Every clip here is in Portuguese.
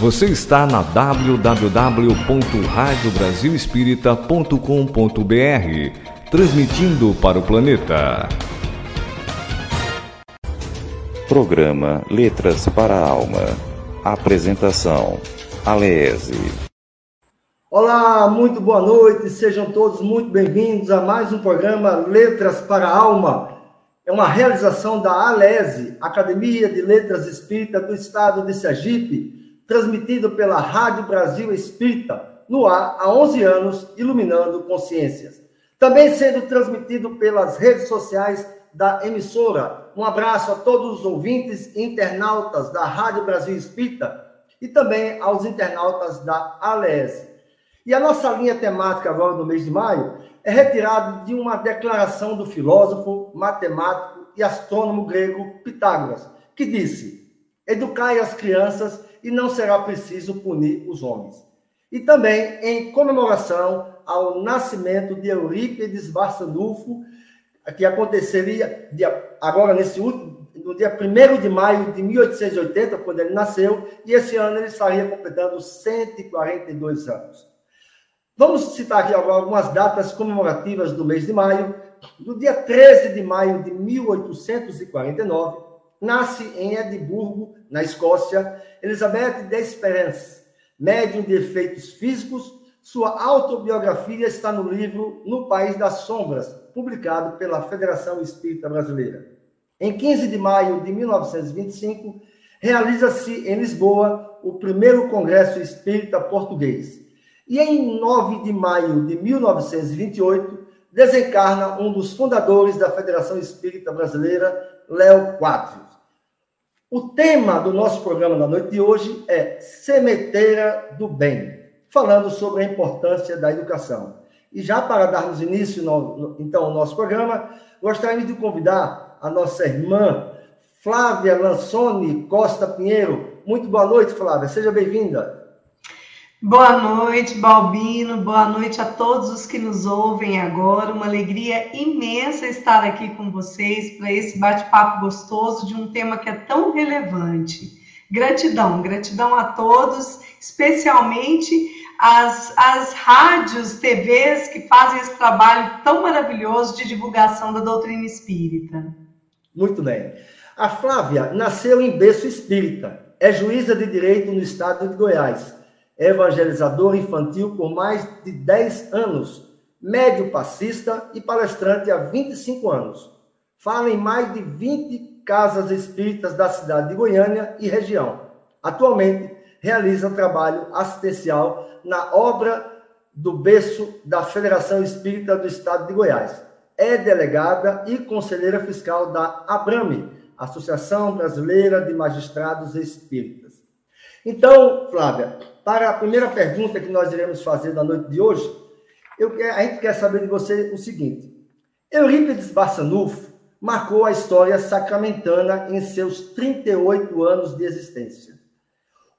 Você está na www.radiobrasilespírita.com.br, transmitindo para o planeta. Programa Letras para a Alma. Apresentação: Alese. Olá, muito boa noite, sejam todos muito bem-vindos a mais um programa Letras para a Alma. É uma realização da Alese, Academia de Letras Espírita do Estado de Sergipe transmitido pela Rádio Brasil Espírita, no ar há 11 anos, iluminando consciências. Também sendo transmitido pelas redes sociais da emissora. Um abraço a todos os ouvintes e internautas da Rádio Brasil Espírita e também aos internautas da ALES. E a nossa linha temática agora do mês de maio é retirada de uma declaração do filósofo, matemático e astrônomo grego Pitágoras, que disse: Educai as crianças e não será preciso punir os homens. E também em comemoração ao nascimento de Eurípides Barçanufo, que aconteceria agora nesse último, no dia 1 de maio de 1880, quando ele nasceu, e esse ano ele estaria completando 142 anos. Vamos citar aqui agora algumas datas comemorativas do mês de maio. No dia 13 de maio de 1849, nasce em Edimburgo, na Escócia, Elizabeth Desperance, médium de efeitos físicos. Sua autobiografia está no livro No País das Sombras, publicado pela Federação Espírita Brasileira. Em 15 de maio de 1925, realiza-se em Lisboa o primeiro Congresso Espírita Português. E em 9 de maio de 1928, desencarna um dos fundadores da Federação Espírita Brasileira, Léo Quadros. O tema do nosso programa da noite de hoje é Semeteira do Bem, falando sobre a importância da educação. E já para darmos início, no, então, ao nosso programa, gostaria de convidar a nossa irmã Flávia Lansone Costa Pinheiro. Muito boa noite, Flávia. Seja bem-vinda. Boa noite, Balbino. Boa noite a todos os que nos ouvem agora. Uma alegria imensa estar aqui com vocês para esse bate-papo gostoso de um tema que é tão relevante. Gratidão, gratidão a todos, especialmente as, as rádios, TVs que fazem esse trabalho tão maravilhoso de divulgação da doutrina espírita. Muito bem. A Flávia nasceu em berço espírita, é juíza de direito no estado de Goiás evangelizador infantil por mais de 10 anos, médio passista e palestrante há 25 anos. Fala em mais de 20 casas espíritas da cidade de Goiânia e região. Atualmente, realiza trabalho assistencial na obra do berço da Federação Espírita do Estado de Goiás. É delegada e conselheira fiscal da ABRAME, Associação Brasileira de Magistrados Espíritas. Então, Flávia, para a primeira pergunta que nós iremos fazer na noite de hoje, eu, a gente quer saber de você o seguinte: Eurípides Barçanufo marcou a história sacramentana em seus 38 anos de existência.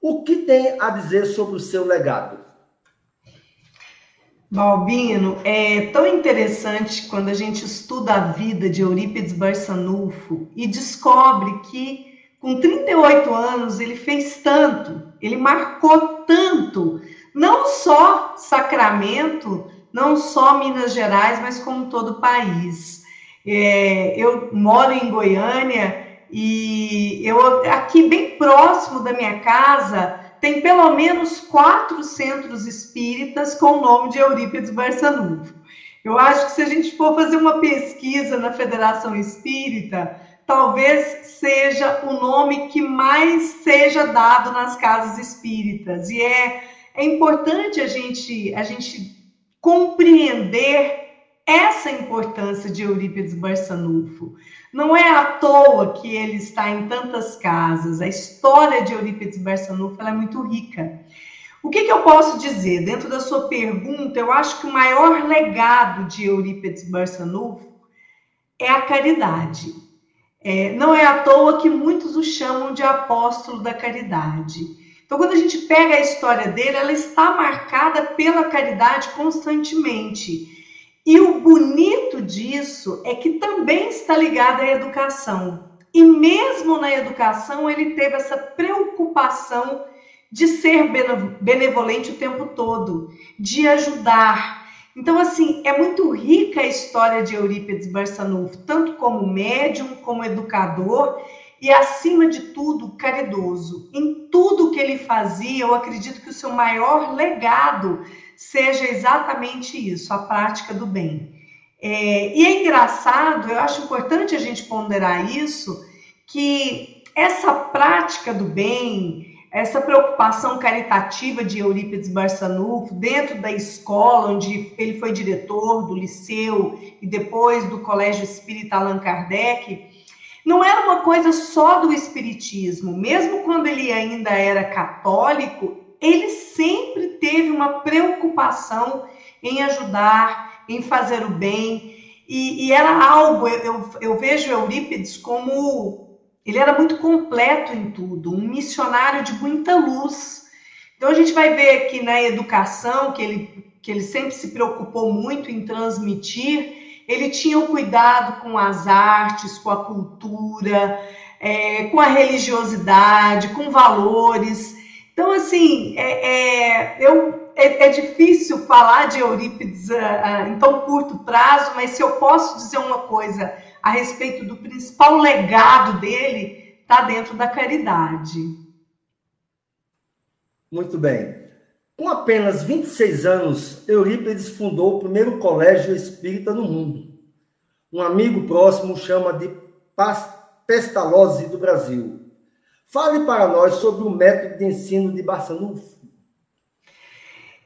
O que tem a dizer sobre o seu legado? Balbino, é tão interessante quando a gente estuda a vida de Eurípides Barçanufo e descobre que com 38 anos, ele fez tanto, ele marcou tanto, não só Sacramento, não só Minas Gerais, mas como todo o país. É, eu moro em Goiânia e eu aqui bem próximo da minha casa tem pelo menos quatro centros espíritas com o nome de Eurípides Barçanuvo. Eu acho que se a gente for fazer uma pesquisa na Federação Espírita, talvez seja o nome que mais seja dado nas casas espíritas. E é, é importante a gente, a gente compreender essa importância de Eurípides Barçanufo. Não é à toa que ele está em tantas casas. A história de Eurípides Barçanufo é muito rica. O que, que, eu posso dizer? Dentro da sua pergunta, eu acho que o maior legado de Eurípides Barçanufo é a caridade. É, não é à toa que muitos o chamam de apóstolo da caridade. Então, quando a gente pega a história dele, ela está marcada pela caridade constantemente. E o bonito disso é que também está ligado à educação. E mesmo na educação, ele teve essa preocupação de ser benevolente o tempo todo, de ajudar. Então, assim, é muito rica a história de Eurípides Barçanufo, tanto como médium, como educador e, acima de tudo, caridoso. Em tudo que ele fazia, eu acredito que o seu maior legado seja exatamente isso, a prática do bem. É, e é engraçado, eu acho importante a gente ponderar isso, que essa prática do bem, essa preocupação caritativa de Eurípides Barçanufo dentro da escola onde ele foi diretor do liceu e depois do Colégio Espírita Allan Kardec, não era uma coisa só do espiritismo. Mesmo quando ele ainda era católico, ele sempre teve uma preocupação em ajudar, em fazer o bem. E, e era algo, eu, eu vejo Eurípides como ele era muito completo em tudo, um missionário de muita luz. Então a gente vai ver aqui na educação que ele, que ele sempre se preocupou muito em transmitir. Ele tinha o cuidado com as artes, com a cultura, é, com a religiosidade, com valores. Então, assim, é, é, eu, é, é difícil falar de Eurípides uh, uh, em tão curto prazo, mas se eu posso dizer uma coisa a respeito do principal legado dele está dentro da caridade. Muito bem. Com apenas 26 anos, Eurípides fundou o primeiro colégio espírita no mundo. Um amigo próximo chama de Pestalozzi do Brasil. Fale para nós sobre o método de ensino de Barçanufo.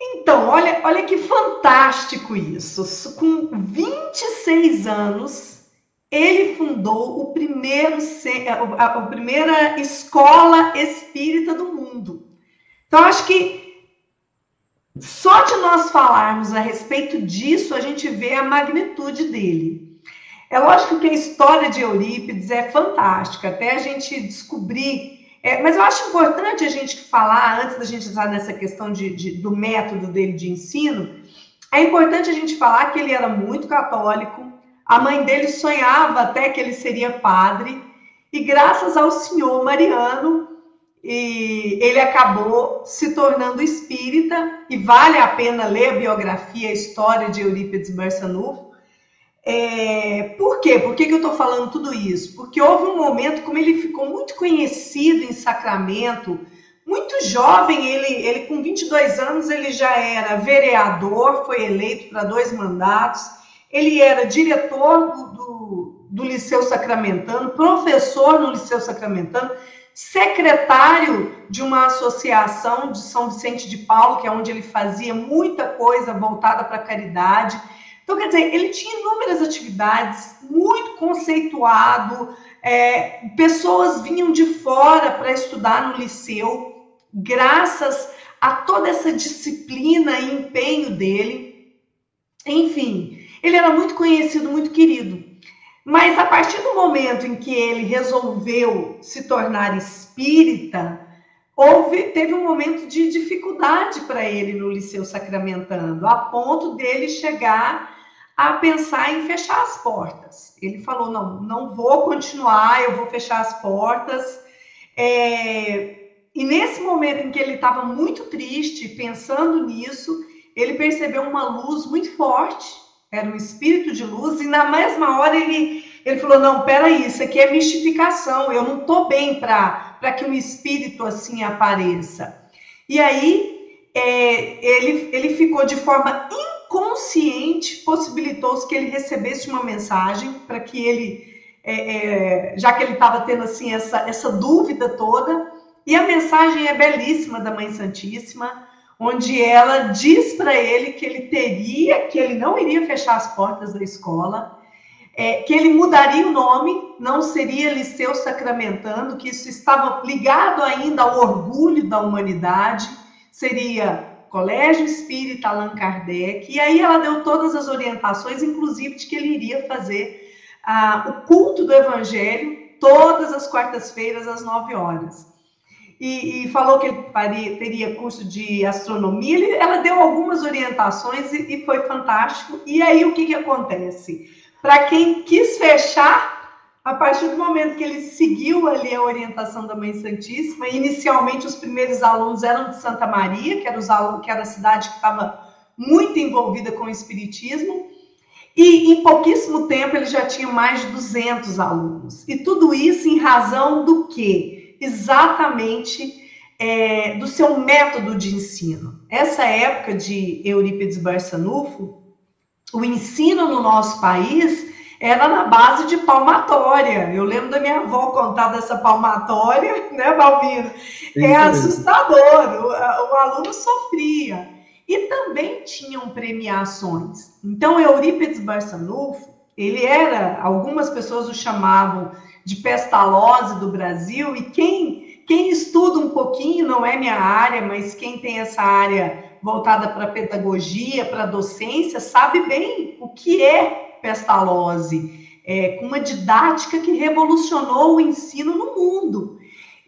Então, olha, olha que fantástico isso. Com 26 anos, ele fundou o primeiro, a, a primeira escola espírita do mundo. Então, acho que só de nós falarmos a respeito disso, a gente vê a magnitude dele. É lógico que a história de Eurípides é fantástica, até a gente descobrir. É, mas eu acho importante a gente falar, antes da gente entrar nessa questão de, de, do método dele de ensino, é importante a gente falar que ele era muito católico, a mãe dele sonhava até que ele seria padre, e graças ao senhor Mariano, e ele acabou se tornando espírita, e vale a pena ler a biografia, a história de Eurípides Barçanufo. É, por quê? Por que, que eu estou falando tudo isso? Porque houve um momento, como ele ficou muito conhecido em Sacramento, muito jovem, ele, ele com 22 anos, ele já era vereador, foi eleito para dois mandatos, ele era diretor do, do, do Liceu Sacramentano, professor no Liceu Sacramentano, secretário de uma associação de São Vicente de Paulo, que é onde ele fazia muita coisa voltada para a caridade. Então, quer dizer, ele tinha inúmeras atividades, muito conceituado, é, pessoas vinham de fora para estudar no liceu, graças a toda essa disciplina e empenho dele. Enfim, ele era muito conhecido, muito querido. Mas a partir do momento em que ele resolveu se tornar espírita, houve, teve um momento de dificuldade para ele no Liceu Sacramentando, a ponto dele chegar a pensar em fechar as portas. Ele falou: não, não vou continuar, eu vou fechar as portas. É... E nesse momento em que ele estava muito triste, pensando nisso, ele percebeu uma luz muito forte era um espírito de luz, e na mesma hora ele, ele falou: Não, peraí, isso aqui é mistificação, eu não estou bem para que um espírito assim apareça. E aí é, ele, ele ficou de forma inconsciente, possibilitou-se que ele recebesse uma mensagem para que ele, é, é, já que ele estava tendo assim essa, essa dúvida toda, e a mensagem é belíssima da Mãe Santíssima onde ela diz para ele que ele teria, que ele não iria fechar as portas da escola, é, que ele mudaria o nome, não seria Liceu Sacramentando, que isso estava ligado ainda ao orgulho da humanidade, seria Colégio Espírita Allan Kardec, e aí ela deu todas as orientações, inclusive de que ele iria fazer ah, o culto do Evangelho todas as quartas-feiras às nove horas e, e falou que ele teria curso de astronomia. Ele, ela deu algumas orientações e, e, foi fantástico. E aí o que, que acontece? Para quem quis fechar, a partir do momento que ele seguiu ali a orientação da Mãe Santíssima, inicialmente os primeiros alunos eram de Santa Maria, que era, os alunos, que era a cidade que estava muito envolvida com o Espiritismo, e em pouquíssimo tempo ele já tinha mais de 200 alunos. E tudo isso em razão do quê? Exatamente é, do seu método de ensino. Essa época de Eurípides Barçanufo, o ensino no nosso país era na base de palmatória. Eu lembro da minha avó contar dessa palmatória, né, Balbino? É assustador, o, o aluno sofria. E também tinham premiações. Então, Eurípides Barçanufo, ele era, algumas pessoas o chamavam de pestalozzi do Brasil, e quem, quem estuda um pouquinho, não é minha área, mas quem tem essa área voltada para pedagogia, para docência, sabe bem o que é pestalozzi, é, com uma didática que revolucionou o ensino no mundo.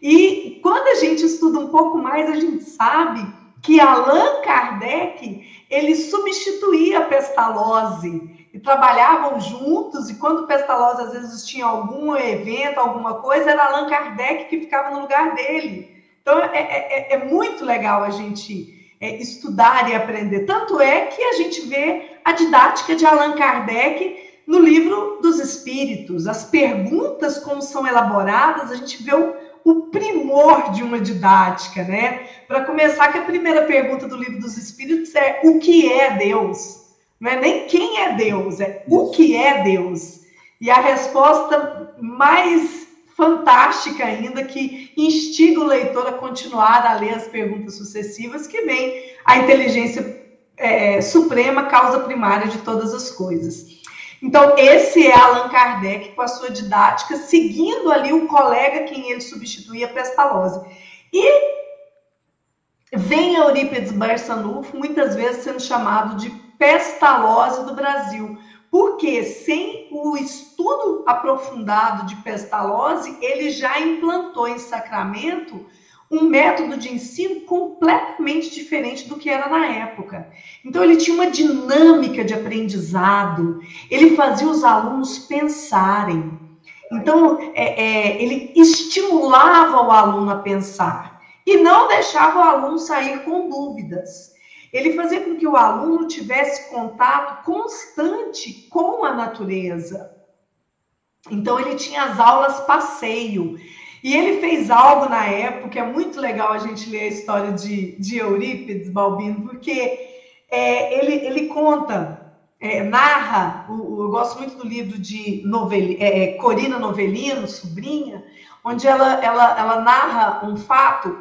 E quando a gente estuda um pouco mais, a gente sabe que Allan Kardec ele substituía a Pestalozzi e trabalhavam juntos, e quando Pestalozzi às vezes tinha algum evento, alguma coisa, era Allan Kardec que ficava no lugar dele. Então é, é, é, é muito legal a gente é, estudar e aprender. Tanto é que a gente vê a didática de Allan Kardec no livro dos Espíritos, as perguntas como são elaboradas, a gente vê o, o primor de uma didática, né? Para começar, que a primeira pergunta do livro dos Espíritos é o que é Deus? Não é nem quem é Deus, é o que é Deus. E a resposta mais fantástica ainda, que instiga o leitor a continuar a ler as perguntas sucessivas, que vem a inteligência é, suprema, causa primária de todas as coisas. Então, esse é Allan Kardec com a sua didática, seguindo ali o colega quem ele substituía, Pestalozzi. E vem Eurípides Barçanufo, muitas vezes sendo chamado de Pestalozzi do Brasil, porque sem o estudo aprofundado de Pestalozzi, ele já implantou em Sacramento um método de ensino completamente diferente do que era na época. Então, ele tinha uma dinâmica de aprendizado, ele fazia os alunos pensarem. Então, é, é, ele estimulava o aluno a pensar e não deixava o aluno sair com dúvidas. Ele fazia com que o aluno tivesse contato constante com a natureza. Então, ele tinha as aulas passeio. E ele fez algo na época, é muito legal a gente ler a história de, de Eurípides Balbino, porque é, ele, ele conta, é, narra, o, eu gosto muito do livro de novel, é, é, Corina Novelino, sobrinha, onde ela, ela, ela narra um fato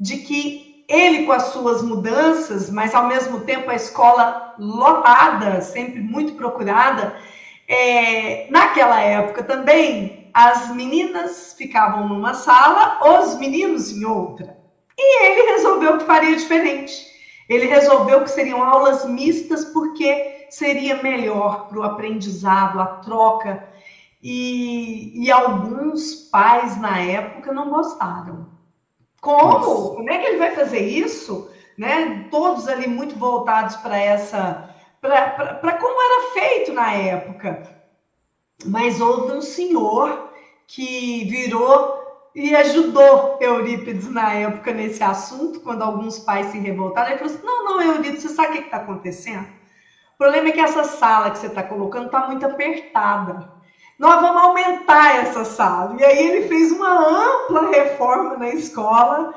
de que ele, com as suas mudanças, mas ao mesmo tempo a escola lotada, sempre muito procurada, é, naquela época também as meninas ficavam numa sala, os meninos em outra. E ele resolveu que faria diferente. Ele resolveu que seriam aulas mistas porque seria melhor para o aprendizado, a troca. E, e, alguns pais na época não gostaram. Como? Como é que ele vai fazer isso? Né? Todos ali muito voltados para essa, para como era feito na época. Mas houve um senhor que virou e ajudou Eurípides na época nesse assunto, quando alguns pais se revoltaram. Ele falou assim: Não, não, Eurípides, você sabe o que está acontecendo? O problema é que essa sala que você está colocando está muito apertada. Nós vamos aumentar essa sala. E aí ele fez uma ampla reforma na escola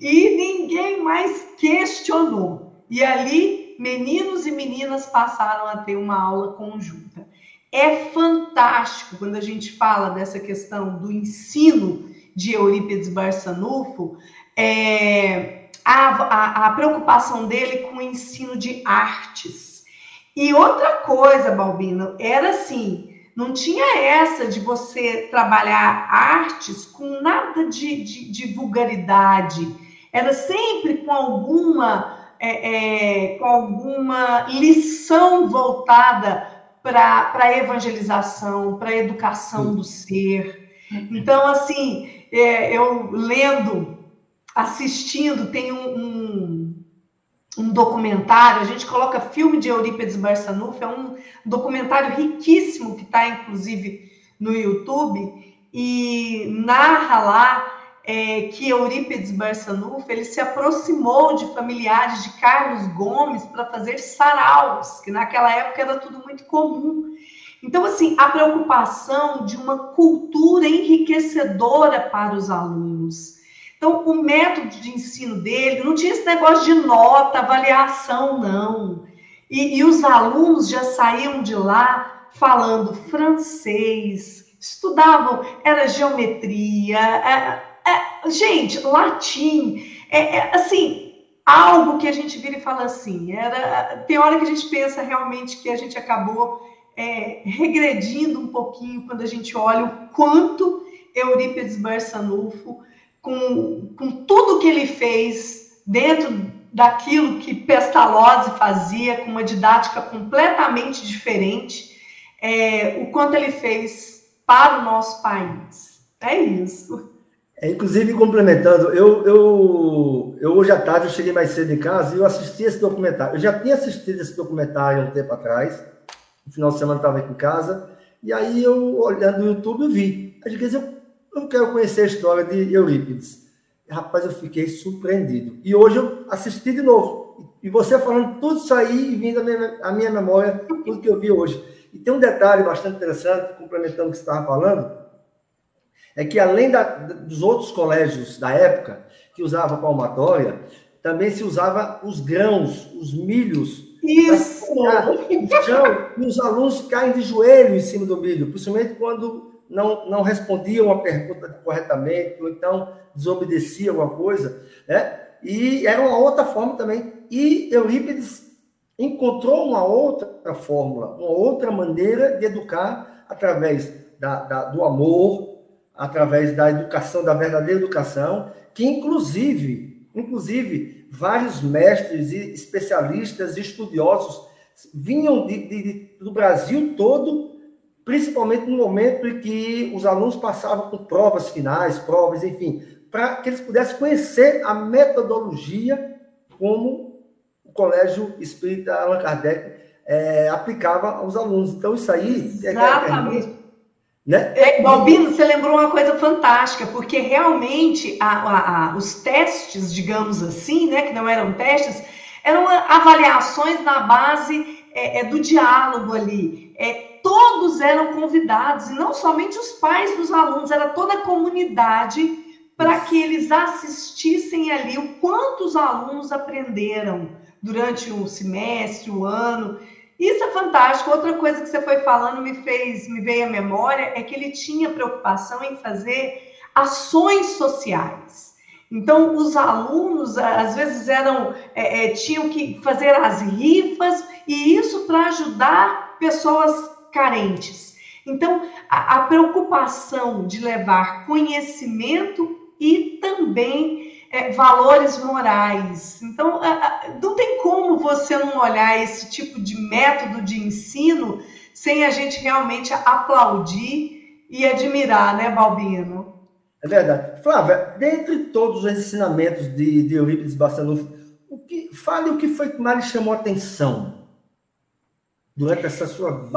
e ninguém mais questionou. E ali, meninos e meninas passaram a ter uma aula conjunta. É fantástico quando a gente fala dessa questão do ensino de Eurípides Barçanufo, é, a, a, a preocupação dele com o ensino de artes. E outra coisa, Balbino, era assim, não tinha essa de você trabalhar artes com nada de, de, de vulgaridade. Era sempre com alguma, é, é, com alguma lição voltada para a evangelização, para a educação do ser. Então, assim, é, eu lendo, assistindo, tem um, um, um, documentário, a gente coloca filme de Eurípides Barçanufo, é um documentário riquíssimo que está, inclusive, no YouTube e narra lá é, que Eurípides Barçanufo ele se aproximou de familiares de Carlos Gomes para fazer saraus, que naquela época era tudo muito comum. Então, assim, a preocupação de uma cultura enriquecedora para os alunos. Então, o método de ensino dele não tinha esse negócio de nota, avaliação, não. E, e os alunos já saíam de lá falando francês, estudavam, era geometria, é, é, gente, latim, é, é, assim, algo que a gente vira e fala assim, era, tem hora que a gente pensa realmente que a gente acabou é, regredindo um pouquinho quando a gente olha o quanto Eurípides Barçanufo, com, com tudo que ele fez dentro daquilo que Pestalozzi fazia, com uma didática completamente diferente, é, o quanto ele fez para o nosso país. É isso. É, inclusive, complementando, eu, eu, eu hoje à tarde eu cheguei mais cedo em casa e eu assisti esse documentário. Eu já tinha assistido esse documentário um tempo atrás, no final de semana estava aqui em casa, e aí eu, olhando no YouTube, eu vi. Aí eu, eu quero conhecer a história de Eurípides. Rapaz, eu fiquei surpreendido. E hoje eu assisti de novo. E você falando tudo isso aí e vindo à minha, à minha memória, tudo que eu vi hoje. E tem um detalhe bastante interessante, complementando o que você estava falando, é que além da, dos outros colégios da época, que usavam palmatória, também se usava os grãos, os milhos. Isso! Chão, e os alunos caem de joelho em cima do milho, principalmente quando não, não respondiam a pergunta corretamente, ou então desobedeciam alguma coisa, né? E era uma outra forma também. E Eurípides encontrou uma outra fórmula, uma outra maneira de educar através da, da, do amor, através da educação, da verdadeira educação, que inclusive, inclusive, vários mestres e especialistas e estudiosos vinham de, de, do Brasil todo, principalmente no momento em que os alunos passavam por provas finais, provas, enfim, para que eles pudessem conhecer a metodologia como o Colégio Espírita Allan Kardec é, aplicava aos alunos. Então, isso aí... É Exatamente. É, é, né? É, Balbino, você lembrou uma coisa fantástica, porque realmente a, a, a, os testes, digamos assim, né, que não eram testes, eram avaliações na base é, é, do diálogo ali. É, todos eram convidados, e não somente os pais dos alunos, era toda a comunidade para que eles assistissem ali o quanto os alunos aprenderam durante o semestre, o ano. Isso é fantástico. Outra coisa que você foi falando me fez, me veio à memória, é que ele tinha preocupação em fazer ações sociais. Então, os alunos às vezes eram é, é, tinham que fazer as rifas e isso para ajudar pessoas carentes. Então, a, a preocupação de levar conhecimento e também é, valores morais. Então, não tem como você não olhar esse tipo de método de ensino sem a gente realmente aplaudir e admirar, né, Balbino? É verdade. Flávia, dentre todos os ensinamentos de, de Eurípides Bassanufo, o que, fale o que foi que mais chamou a atenção durante essa sua vida.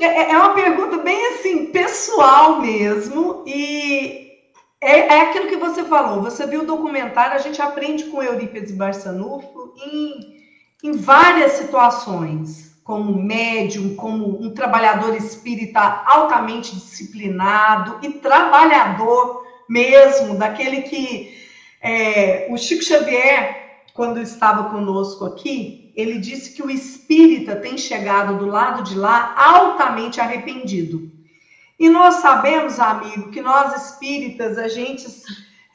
É, é, é uma pergunta bem assim, pessoal mesmo, e é, é aquilo que você falou. Você viu o documentário, a gente aprende com Eurípides Barçanufo em, em várias situações, como médium, como um trabalhador espírita altamente disciplinado e trabalhador mesmo, daquele que é, o Chico Xavier, quando estava conosco aqui, ele disse que o espírita tem chegado do lado de lá altamente arrependido. E nós sabemos, amigo, que nós espíritas, a gente,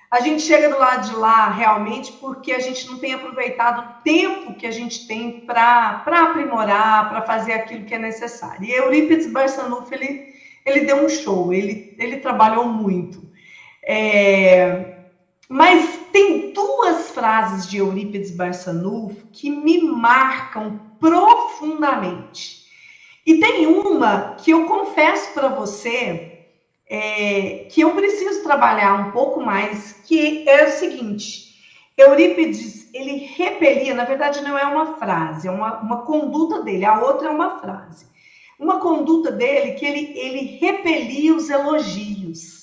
a gente chega do lado de lá realmente porque a gente não tem aproveitado o tempo que a gente tem para aprimorar, para fazer aquilo que é necessário. E Eurípides Barçanufo, ele, ele deu um show, ele, ele trabalhou muito. É, mas tem duas frases de Eurípides Barçanufo que me marcam profundamente. E tem uma que eu confesso para você é, que eu preciso trabalhar um pouco mais, que é o seguinte: Eurípides ele repelia, na verdade não é uma frase, é uma, uma conduta dele, a outra é uma frase. uma conduta dele que ele, ele repelia os elogios.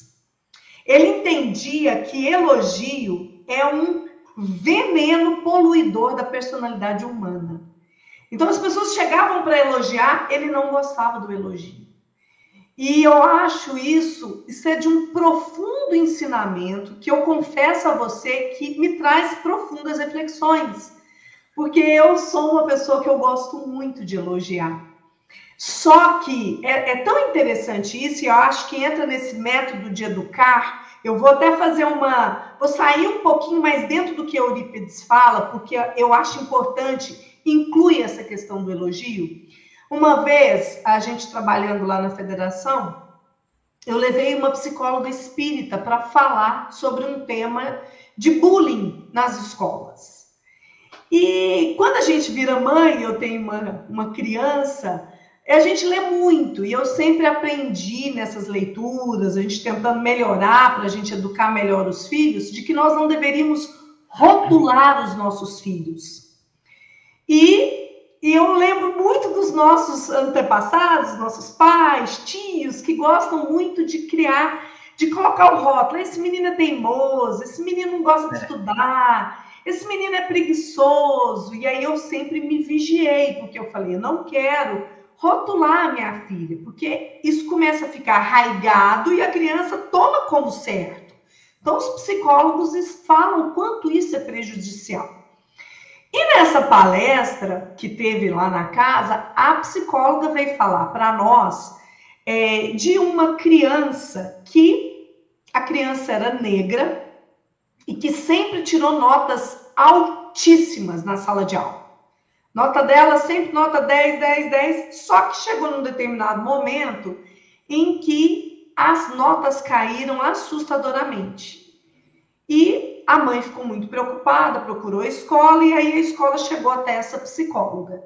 Ele entendia que elogio é um veneno poluidor da personalidade humana. Então as pessoas chegavam para elogiar, ele não gostava do elogio. E eu acho isso, isso é de um profundo ensinamento que eu confesso a você que me traz profundas reflexões. Porque eu sou uma pessoa que eu gosto muito de elogiar. Só que é, é, tão interessante isso, e eu acho que entra nesse método de educar. Eu vou até fazer uma. Vou sair um pouquinho mais dentro do que Eurípides fala, porque eu acho importante incluir essa questão do elogio. Uma vez, a gente trabalhando lá na federação, eu levei uma psicóloga espírita para falar sobre um tema de bullying nas escolas. E quando a gente vira mãe, eu tenho uma, uma criança, a gente lê muito, e eu sempre aprendi nessas leituras, a gente tentando melhorar para a gente educar melhor os filhos, de que nós não deveríamos rotular os nossos filhos. E, e eu lembro muito dos nossos antepassados, nossos pais, tios, que gostam muito de criar, de colocar o rótulo. Esse menino é teimoso, esse menino não gosta de é. estudar, esse menino é preguiçoso. E aí eu sempre me vigiei, porque eu falei, eu não quero rotular a minha filha, porque isso começa a ficar arraigado e a criança toma como certo. Então, os psicólogos falam quanto isso é prejudicial. E nessa palestra que teve lá na casa, a psicóloga veio falar para nós é, de uma criança que a criança era negra e que sempre tirou notas altíssimas na sala de aula. Nota dela sempre nota 10, 10, 10, só que chegou num determinado momento em que as notas caíram assustadoramente. E a mãe ficou muito preocupada, procurou a escola e aí a escola chegou até essa psicóloga.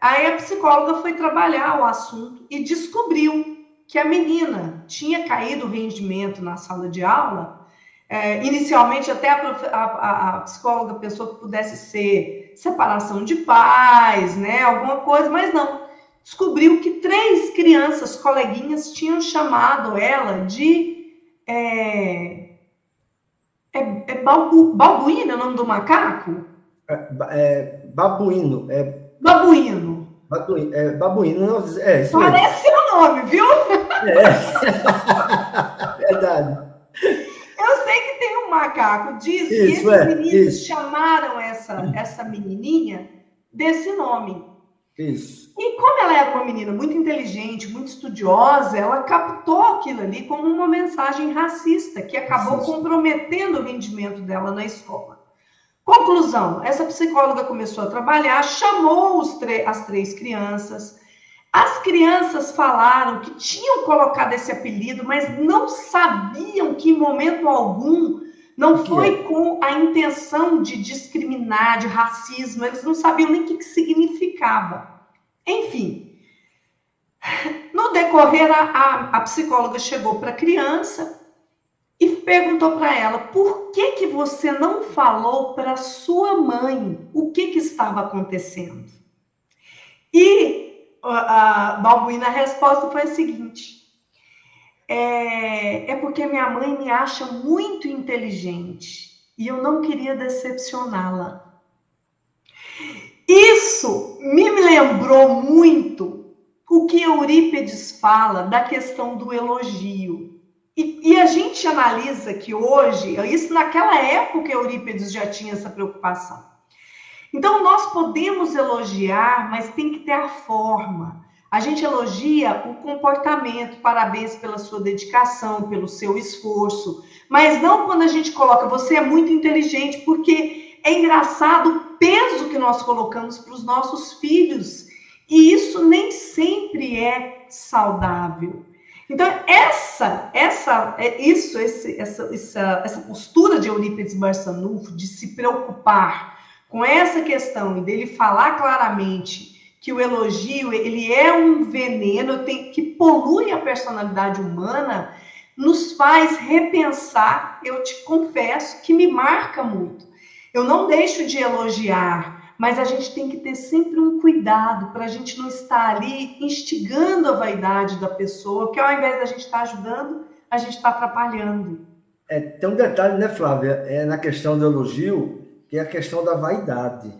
Aí a psicóloga foi trabalhar o assunto e descobriu que a menina tinha caído o rendimento na sala de aula é, inicialmente, até a, a, a, psicóloga pensou que pudesse ser separação de pais, né? Alguma coisa, mas não. Descobriu que três crianças, coleguinhas, tinham chamado ela de. É, é, é balbu, é o nome do macaco? É, é babuíno. É... Babuíno. Babuíno, é, babuíno, é isso Parece o nome, viu? É. Verdade macaco diz isso, que esses é, meninos isso. chamaram essa, essa menininha desse nome. Isso. E como ela era uma menina muito inteligente, muito estudiosa, ela captou aquilo ali como uma mensagem racista que acabou comprometendo o rendimento dela na escola. Conclusão: essa psicóloga começou a trabalhar, chamou as três crianças. As crianças falaram que tinham colocado esse apelido, mas não sabiam que em momento algum não foi com a intenção de discriminar, de racismo, eles não sabiam nem o que, significava. Enfim, no decorrer, a, a psicóloga chegou para a criança e perguntou para ela: por que, que você não falou para sua mãe o que, que estava acontecendo? E a, Balbuína, a resposta foi a seguinte: é, é porque minha mãe me acha muito inteligente e eu não queria decepcioná-la. Isso me lembrou muito o que Eurípides fala da questão do elogio. E, e, a gente analisa que hoje, isso naquela época Eurípides já tinha essa preocupação. Então nós podemos elogiar, mas tem que ter a forma. A gente elogia o comportamento, parabéns pela sua dedicação, pelo seu esforço, mas não quando a gente coloca você é muito inteligente, porque é engraçado o peso que nós colocamos para os nossos filhos, e isso nem sempre é saudável. Então, essa, essa, é isso, esse, essa, essa, essa postura de Eurípides Barçanufo de se preocupar com essa questão e dele falar claramente que o elogio ele é um veneno que polui a personalidade humana, nos faz repensar. Eu te confesso que me marca muito. Eu não deixo de elogiar mas a gente tem que ter sempre um cuidado para a gente não estar ali instigando a vaidade da pessoa, porque ao invés da gente estar ajudando, a gente está atrapalhando. É, tem um detalhe, né, Flávia? É na questão do elogio, que é a questão da vaidade.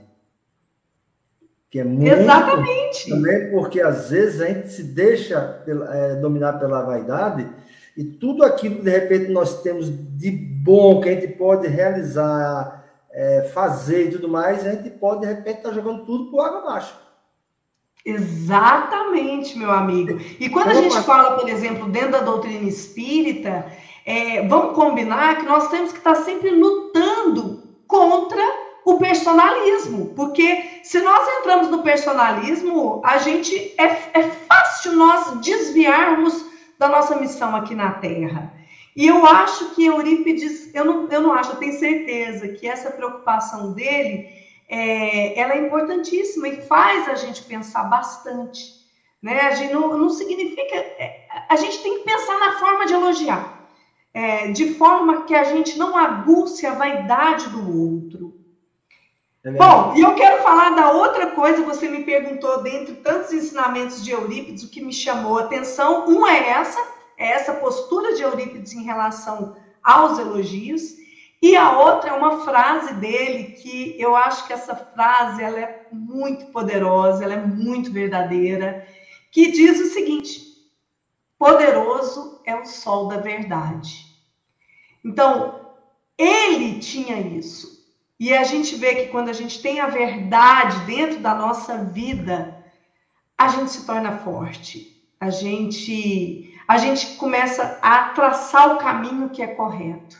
Que é muito Exatamente. Também porque às vezes a gente se deixa é, dominar pela vaidade e tudo aquilo que de repente nós temos de bom que a gente pode realizar, é, fazer e tudo mais, a gente pode de repente estar tá jogando tudo por água abaixo. Exatamente, meu amigo. E quando a gente fala, por exemplo, dentro da doutrina espírita, é, vamos combinar que nós temos que estar sempre lutando contra o personalismo, porque se nós entramos no personalismo, a gente é, é fácil nós desviarmos da nossa missão aqui na Terra. E eu acho que Eurípides, eu não, eu não acho, eu tenho certeza que essa preocupação dele, é, ela é importantíssima e faz a gente pensar bastante. Né? A gente não, não significa. É, a gente tem que pensar na forma de elogiar, é, de forma que a gente não aguce a vaidade do outro. É Bom, e eu quero falar da outra coisa, você me perguntou, dentre tantos ensinamentos de Eurípides, o que me chamou a atenção. Uma é essa, é essa postura de Eurípides em relação aos elogios. E a outra é uma frase dele que eu acho que essa frase ela é muito poderosa, ela é muito verdadeira, que diz o seguinte: poderoso é o sol da verdade. Então, ele tinha isso. E a gente vê que quando a gente tem a verdade dentro da nossa vida, a gente se torna forte. A gente a gente começa a traçar o caminho que é correto.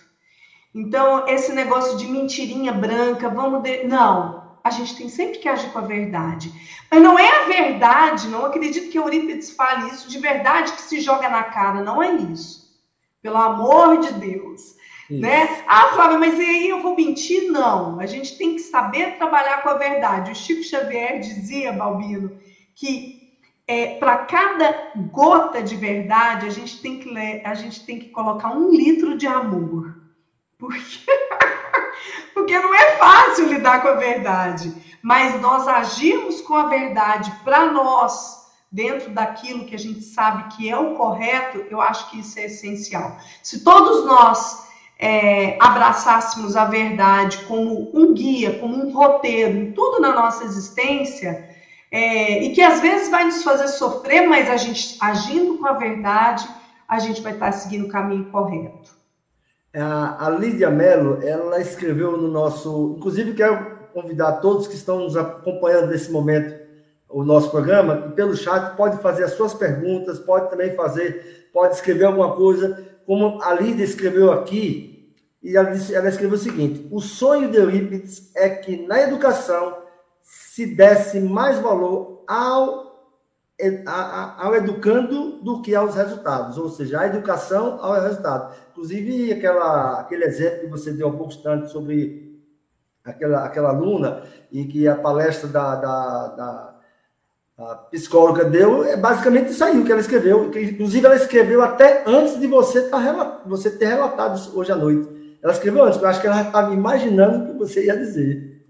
Então, esse negócio de mentirinha branca, vamos de... não, a gente tem sempre que agir com a verdade. Mas não é a verdade, não acredito que Eurípides fale isso de verdade que se joga na cara, não é isso. Pelo amor de Deus. Né? Ah, Flávia, mas aí eu vou mentir? Não. A gente tem que saber trabalhar com a verdade. O Chico Xavier dizia, Balbino, que é, para cada gota de verdade a gente tem que a gente tem que colocar um litro de amor. Porque, porque não é fácil lidar com a verdade. Mas nós agirmos com a verdade para nós, dentro daquilo que a gente sabe que é o correto, eu acho que isso é essencial. Se todos nós é, abraçássemos a verdade como um guia, como um roteiro em tudo na nossa existência, é, e que às vezes vai nos fazer sofrer, mas a gente agindo com a verdade, a gente vai estar seguindo o caminho correto. A, Lídia Mello, ela escreveu no nosso. Inclusive, quero convidar todos que estão nos acompanhando nesse momento o nosso programa, pelo chat pode fazer as suas perguntas, pode também fazer, pode escrever alguma coisa como a Lídia escreveu aqui, e ela, disse, ela escreveu o seguinte: o sonho de Eurípides é que na educação se desse mais valor ao, ao educando do que aos resultados, ou seja, a educação ao resultado. Inclusive, aquela, aquele exemplo que você deu há pouco instante sobre aquela, aquela aluna, e que a palestra da, da, da a psicóloga deu, é basicamente isso aí o que ela escreveu. Que, inclusive, ela escreveu até antes de você, tá, você ter relatado hoje à noite. Ela escreveu antes, eu acho que ela estava imaginando o que você ia dizer.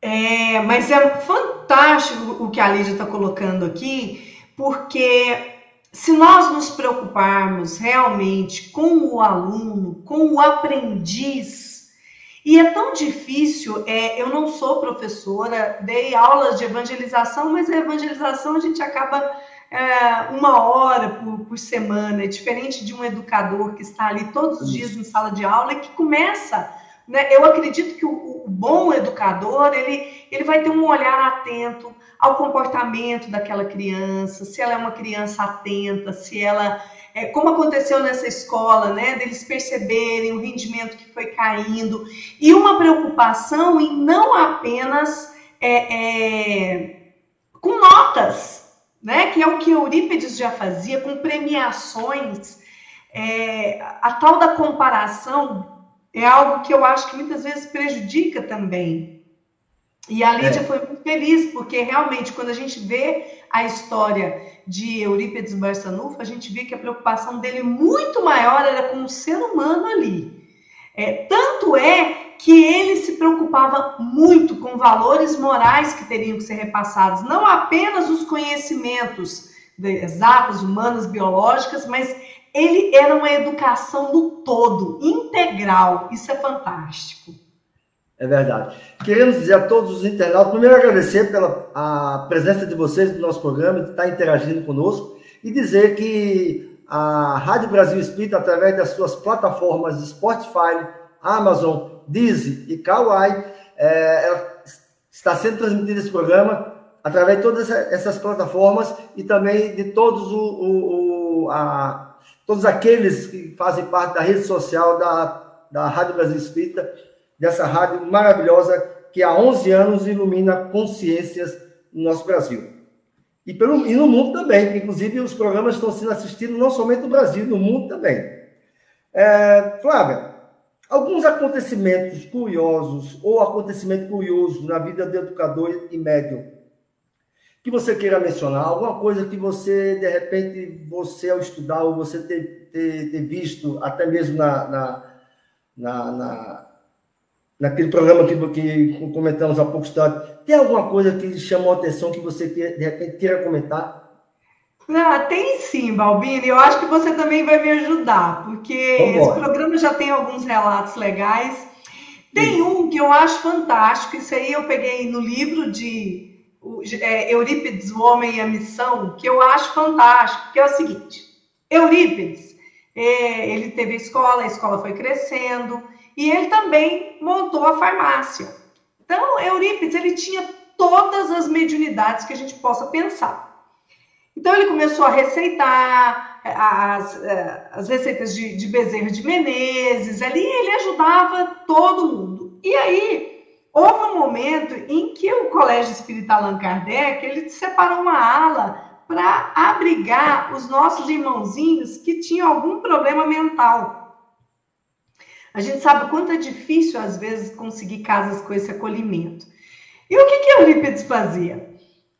É, mas é fantástico o que a Lídia está colocando aqui, porque se nós nos preocuparmos realmente com o aluno, com o aprendiz, e é tão difícil, é, eu não sou professora, dei aulas de evangelização, mas a evangelização a gente acaba é, uma hora por, por, semana, é diferente de um educador que está ali todos os dias em sala de aula e que começa. Né, eu acredito que o, o bom educador ele, ele vai ter um olhar atento ao comportamento daquela criança, se ela é uma criança atenta, se ela é, como aconteceu nessa escola, né, deles perceberem o rendimento que foi caindo, e uma preocupação em não apenas é, é, com notas, né, que é o que Eurípides já fazia, com premiações, é, a tal da comparação é algo que eu acho que muitas vezes prejudica também. E a Lídia é. foi muito feliz, porque realmente, quando a gente vê a história de Eurípides Barçanufo, a gente vê que a preocupação dele muito maior era com o ser humano ali. É, tanto é que ele se preocupava muito com valores morais que teriam que ser repassados, não apenas os conhecimentos exatos, humanas, biológicas, mas ele era uma educação no todo, integral. Isso é fantástico. É verdade. Queremos dizer a todos os internautas, primeiro agradecer pela a presença de vocês no nosso programa, de estar interagindo conosco, e dizer que a Rádio Brasil Espírita, através das suas plataformas Spotify, Amazon, Deezer e Kawaii, é, está sendo transmitido esse programa através de todas essas plataformas e também de todos, o, o, o a, todos aqueles que fazem parte da rede social da, da Rádio Brasil Espírita, dessa rádio maravilhosa que há 11 anos ilumina consciências no nosso Brasil. E, pelo, e no mundo também, inclusive os programas estão sendo assistidos não somente no Brasil, no mundo também. É, Flávia, alguns acontecimentos curiosos ou acontecimento curioso na vida do educador e médium que você queira mencionar, alguma coisa que você, de repente, você ao estudar ou você ter, ter, ter visto até mesmo na, na, na, na naquele programa que, que comentamos há pouco instante, tem alguma coisa que chamou a atenção que você, de repente, queira comentar? Tem sim, Balbini. Eu acho que você também vai me ajudar, porque Vambora. esse programa já tem alguns relatos legais. Tem um que eu acho fantástico, isso aí eu peguei no livro de é, Eurípides, o Homem e a Missão, que eu acho fantástico, que é o seguinte, Eurípides, é, ele teve escola, a escola foi crescendo, e ele também montou a farmácia. Então, Eurípides, ele tinha todas as mediunidades que a gente possa pensar. Então, ele começou a receitar as, eh, as receitas de, de Bezerra de Menezes, ali ele ajudava todo mundo. E aí, houve um momento em que o Colégio Espírita Allan Kardec, ele separou uma ala para abrigar os nossos irmãozinhos que tinham algum problema mental. A gente sabe o quanto é difícil, às vezes, conseguir casas com esse acolhimento. E o que, que Eurípides fazia?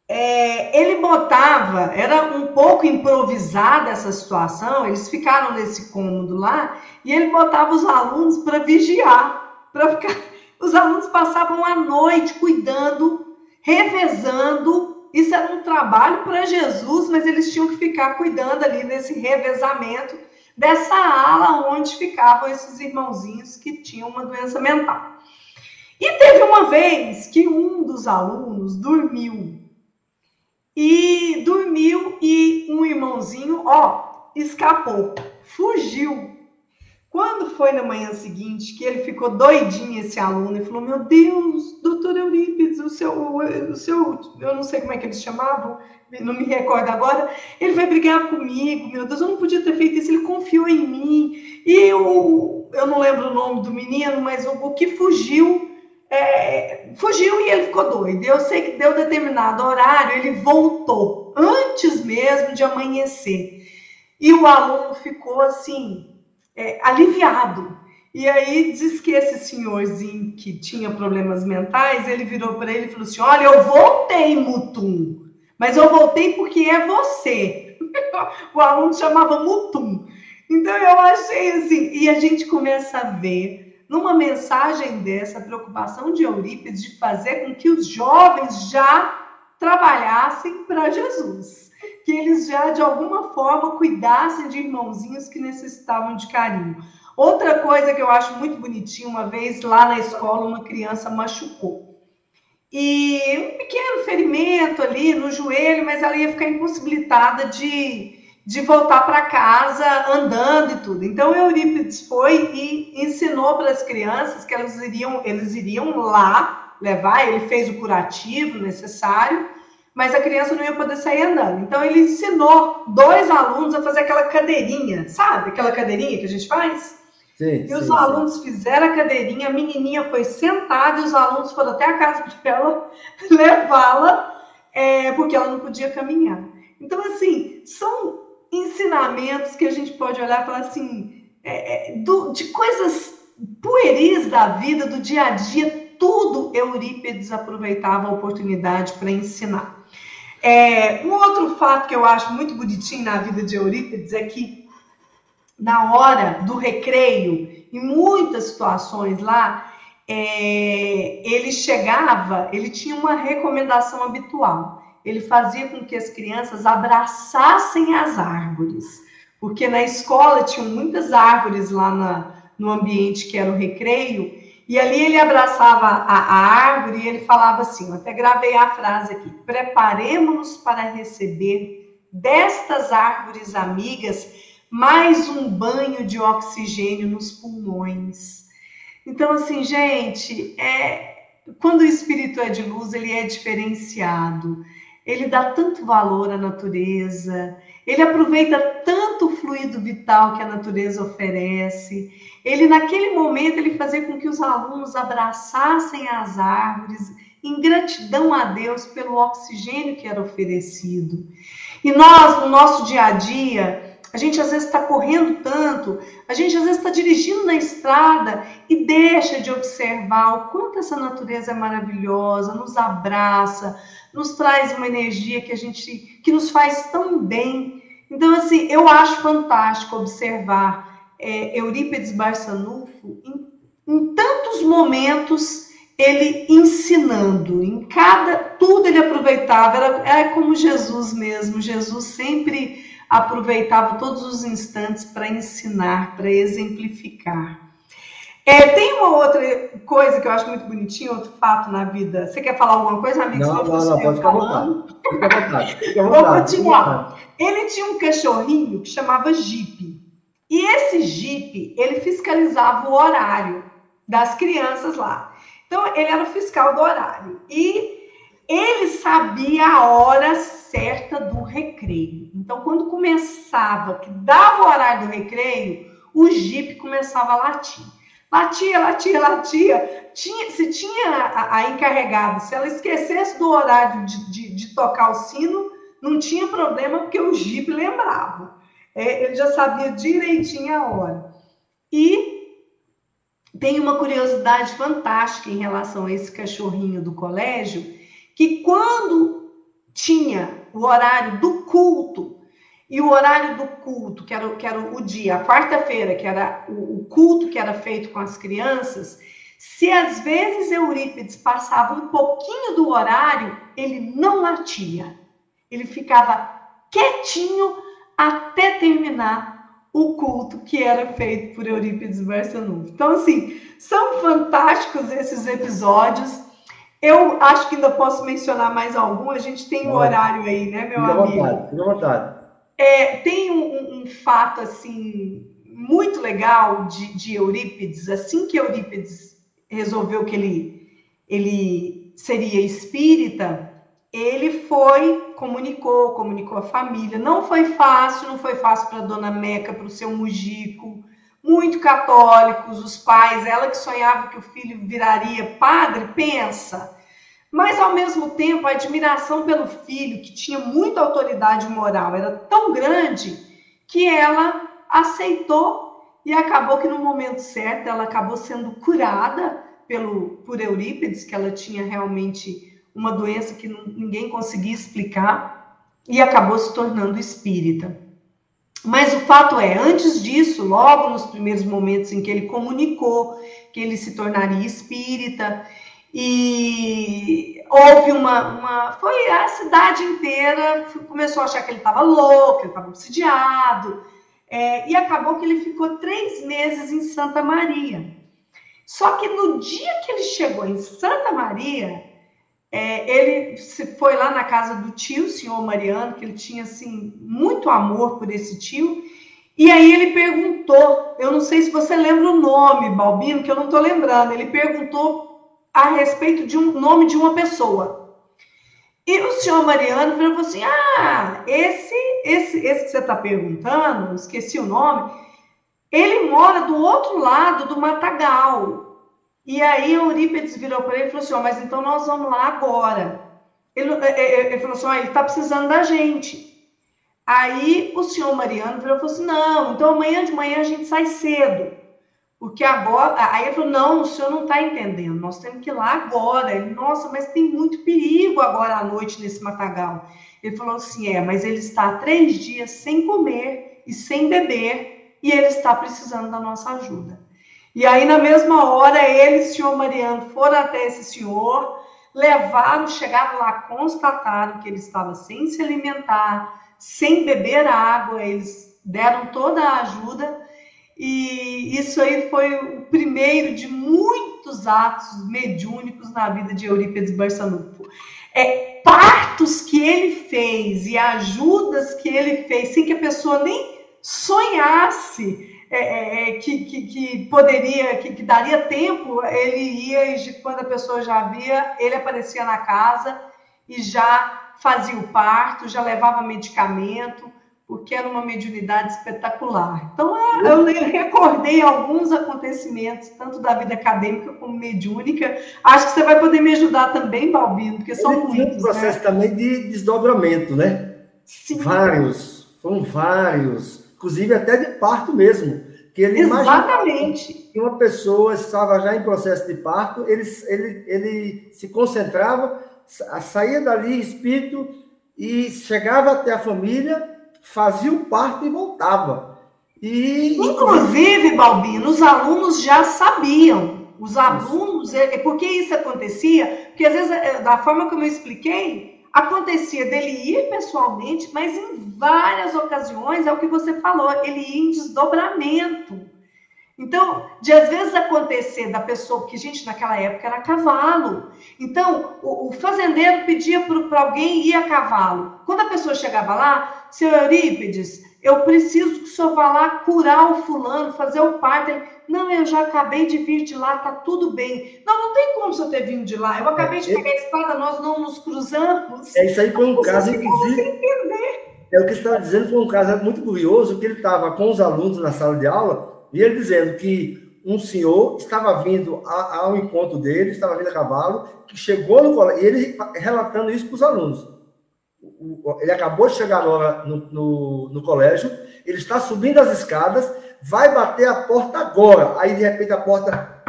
É, ele botava, era um pouco improvisada essa situação, eles ficaram nesse cômodo lá, e ele botava os alunos para vigiar, para ficar. Os alunos passavam a noite cuidando, revezando. Isso era um trabalho para Jesus, mas eles tinham que ficar cuidando ali nesse revezamento dessa ala onde ficavam esses irmãozinhos que tinham uma doença mental. E teve uma vez que um dos alunos dormiu. E dormiu e um irmãozinho, ó, escapou, fugiu. Quando foi na manhã seguinte, que ele ficou doidinho, esse aluno, e falou: Meu Deus, doutor Eurípides, o seu, o seu, eu não sei como é que eles chamavam, não me recordo agora, ele vai brigar comigo, meu Deus, eu não podia ter feito isso, ele confiou em mim. E eu, eu não lembro o nome do menino, mas o, o que fugiu, é, fugiu e ele ficou doido. Eu sei que deu determinado horário, ele voltou, antes mesmo de amanhecer. E o aluno ficou assim, é, aliviado. E aí diz que esse senhorzinho que tinha problemas mentais, ele virou para ele e falou assim: Olha, eu voltei, Mutum, mas eu voltei porque é você. o aluno chamava Mutum. Então eu achei assim, e a gente começa a ver numa mensagem dessa a preocupação de Eurípides de fazer com que os jovens já trabalhassem para Jesus que eles já de alguma forma cuidassem de irmãozinhos que necessitavam de carinho. Outra coisa que eu acho muito bonitinho, uma vez lá na escola uma criança machucou. E um pequeno ferimento ali no joelho, mas ela ia ficar impossibilitada de, de voltar para casa andando e tudo. Então Eurípides foi e ensinou para as crianças que elas iriam, eles iriam lá levar, ele fez o curativo necessário mas a criança não ia poder sair andando. Então ele ensinou dois alunos a fazer aquela cadeirinha, sabe? Aquela cadeirinha que a gente faz? Sim, e sim, os alunos sim. fizeram a cadeirinha, a menininha foi sentada e os alunos foram até a casa dela levá-la, é, porque ela não podia caminhar. Então, assim, são ensinamentos que a gente pode olhar e falar assim, é, é do, de coisas pueris da vida, do dia a dia, tudo Eurípides aproveitava a oportunidade para ensinar. É, um outro fato que eu acho muito bonitinho na vida de Eurípides é que na hora do recreio, em muitas situações lá, é, ele chegava, ele tinha uma recomendação habitual. Ele fazia com que as crianças abraçassem as árvores, porque na escola tinham muitas árvores lá na, no ambiente que era o recreio, e ali ele abraçava a, a árvore e ele falava assim: eu até gravei a frase aqui: preparemos-nos para receber destas árvores amigas mais um banho de oxigênio nos pulmões. Então, assim, gente, é, quando o espírito é de luz, ele é diferenciado. Ele dá tanto valor à natureza, ele aproveita tanto o fluido vital que a natureza oferece. Ele, naquele momento, ele fazia com que os alunos abraçassem as árvores em gratidão a Deus pelo oxigênio que era oferecido. E nós, no nosso dia a dia, a gente às vezes está correndo tanto, a gente às vezes está dirigindo na estrada e deixa de observar o quanto essa natureza é maravilhosa, nos abraça, nos traz uma energia que a gente que nos faz tão bem. Então, assim, eu acho fantástico observar é, Eurípides Barçanufo em, em tantos momentos ele ensinando, em cada tudo ele aproveitava, era, era como Jesus mesmo. Jesus sempre aproveitava todos os instantes para ensinar, para exemplificar. É, tem uma outra coisa que eu acho muito bonitinha, outro fato na vida. Você quer falar alguma coisa, amigo? Não, não, não, pode ficar vontade. Fica à vontade. Vou continuar. Ele tinha um cachorrinho que chamava Jeep. E esse Jeep, ele fiscalizava o horário das crianças lá. Então, ele era o fiscal do horário. E ele sabia a hora certa do recreio. Então, quando começava, que dava o horário do recreio, o Jeep começava a latir. Latia, latia, latia. Tinha, se tinha a, a encarregada, se ela esquecesse do horário de, de, de, tocar o sino, não tinha problema, porque o Jeep lembrava. É, ele já sabia direitinho a hora. E tem uma curiosidade fantástica em relação a esse cachorrinho do colégio, que quando tinha o horário do culto, e o horário do culto, que era, que era o dia, a quarta-feira, que era o, o, culto que era feito com as crianças, se às vezes Eurípides passava um pouquinho do horário, ele não latia. Ele ficava quietinho até terminar o culto que era feito por Eurípides Barçanufo. Então, assim, são fantásticos esses episódios. Eu acho que ainda posso mencionar mais algum. A gente tem um horário aí, né, meu fica amigo? Vontade, fica à vontade. É, tem um, um, fato assim muito legal de, de, Eurípides. Assim que Eurípides resolveu que ele, ele seria espírita, ele foi, comunicou, comunicou a família. Não foi fácil, não foi fácil para Dona Meca, para o seu Mujico muito católicos, os pais, ela que sonhava que o filho viraria padre, pensa. Mas ao mesmo tempo, a admiração pelo filho, que tinha muita autoridade moral, era tão grande que ela aceitou e acabou que no momento certo ela acabou sendo curada pelo por Eurípides, que ela tinha realmente uma doença que ninguém conseguia explicar e acabou se tornando espírita. Mas o fato é, antes disso, logo nos primeiros momentos em que ele comunicou que ele se tornaria espírita, e houve uma, uma. Foi a cidade inteira começou a achar que ele estava louco, ele estava obsidiado, é, e acabou que ele ficou três meses em Santa Maria. Só que no dia que ele chegou em Santa Maria, é, ele foi lá na casa do tio, o senhor Mariano, que ele tinha assim muito amor por esse tio. E aí ele perguntou, eu não sei se você lembra o nome, Balbino, que eu não estou lembrando. Ele perguntou a respeito de um nome de uma pessoa. E o senhor Mariano falou assim: Ah, esse, esse, esse que você está perguntando, esqueci o nome, ele mora do outro lado do Matagal. E aí Eurípides virou para ele e falou assim: oh, mas então nós vamos lá agora. Ele, é, é, ele falou assim: oh, ele está precisando da gente. Aí o senhor Mariano virou e falou assim: não, então amanhã de manhã a gente sai cedo. Porque agora. Aí ele falou: não, o senhor não está entendendo, nós temos que ir lá agora. Ele, nossa, mas tem muito perigo agora à noite nesse matagal. Ele falou assim: é, mas ele está há três dias sem comer e sem beber, e ele está precisando da nossa ajuda. E aí, na mesma hora, ele e o senhor Mariano foram até esse senhor, levaram, chegaram lá, constataram que ele estava sem se alimentar, sem beber água, eles deram toda a ajuda. E isso aí foi o primeiro de muitos atos mediúnicos na vida de Eurípides Barçanufo. É, partos que ele fez e ajudas que ele fez, sem que a pessoa nem sonhasse é, é, é, que, que, que, poderia, que, que, daria tempo, ele ia e quando a pessoa já via, ele aparecia na casa e já fazia o parto, já levava medicamento, porque era uma mediunidade espetacular. Então, é, eu recordei alguns acontecimentos, tanto da vida acadêmica como mediúnica. Acho que você vai poder me ajudar também, Balbino, porque são ele muitos. um processo né? também de desdobramento, né? Sim. Vários, foram vários inclusive até de parto mesmo. Que ele Exatamente. que uma pessoa estava já em processo de parto, ele, ele, ele se concentrava, saía dali espírito e chegava até a família, fazia o parto e voltava. E, Inclusive, Balbino, os alunos já sabiam. Os alunos, é, por que isso acontecia? Porque às vezes, é, da forma como eu expliquei, Acontecia dele ir pessoalmente, mas em várias ocasiões, é o que você falou, ele ia em desdobramento. Então, de às vezes acontecer da pessoa, porque, gente, naquela época era cavalo. Então, o, o fazendeiro pedia para alguém ir a cavalo. Quando a pessoa chegava lá, seu Eurípides, eu preciso que o senhor vá lá curar o fulano, fazer o parto. Não, eu já acabei de vir de lá, tá tudo bem. Não, não tem como você ter vindo de lá. Eu acabei de é, pegar a espada, nós não nos cruzamos. É isso aí foi um caso, inclusive. É o que você estava dizendo, foi um caso muito curioso, que ele estava com os alunos na sala de aula, e ele dizendo que um senhor estava vindo ao encontro dele, estava vindo a cavalo, que chegou no colégio, e ele relatando isso para os alunos. Ele acabou de chegar agora no, no, no colégio, ele está subindo as escadas, vai bater a porta agora. Aí, de repente, a porta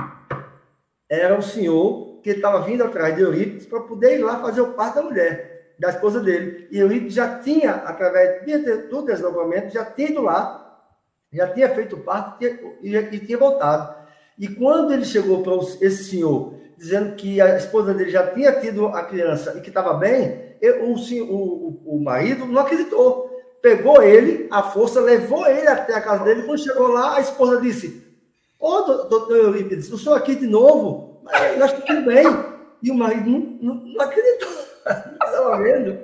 era o senhor que estava vindo atrás de Eurípides para poder ir lá fazer o parto da mulher, da esposa dele. E Eurípides já tinha, através do deslocamento, já tinha ido lá, já tinha feito o parto e, e tinha voltado. E quando ele chegou para esse senhor, dizendo que a esposa dele já tinha tido a criança e que estava bem, o, o, o marido não acreditou pegou ele, a força, levou ele até a casa dele. Quando chegou lá, a esposa disse: Ô, oh, doutor Eurípides, eu sou aqui de novo, nós estamos tudo bem. E o marido não, não, não acreditou, não estava vendo.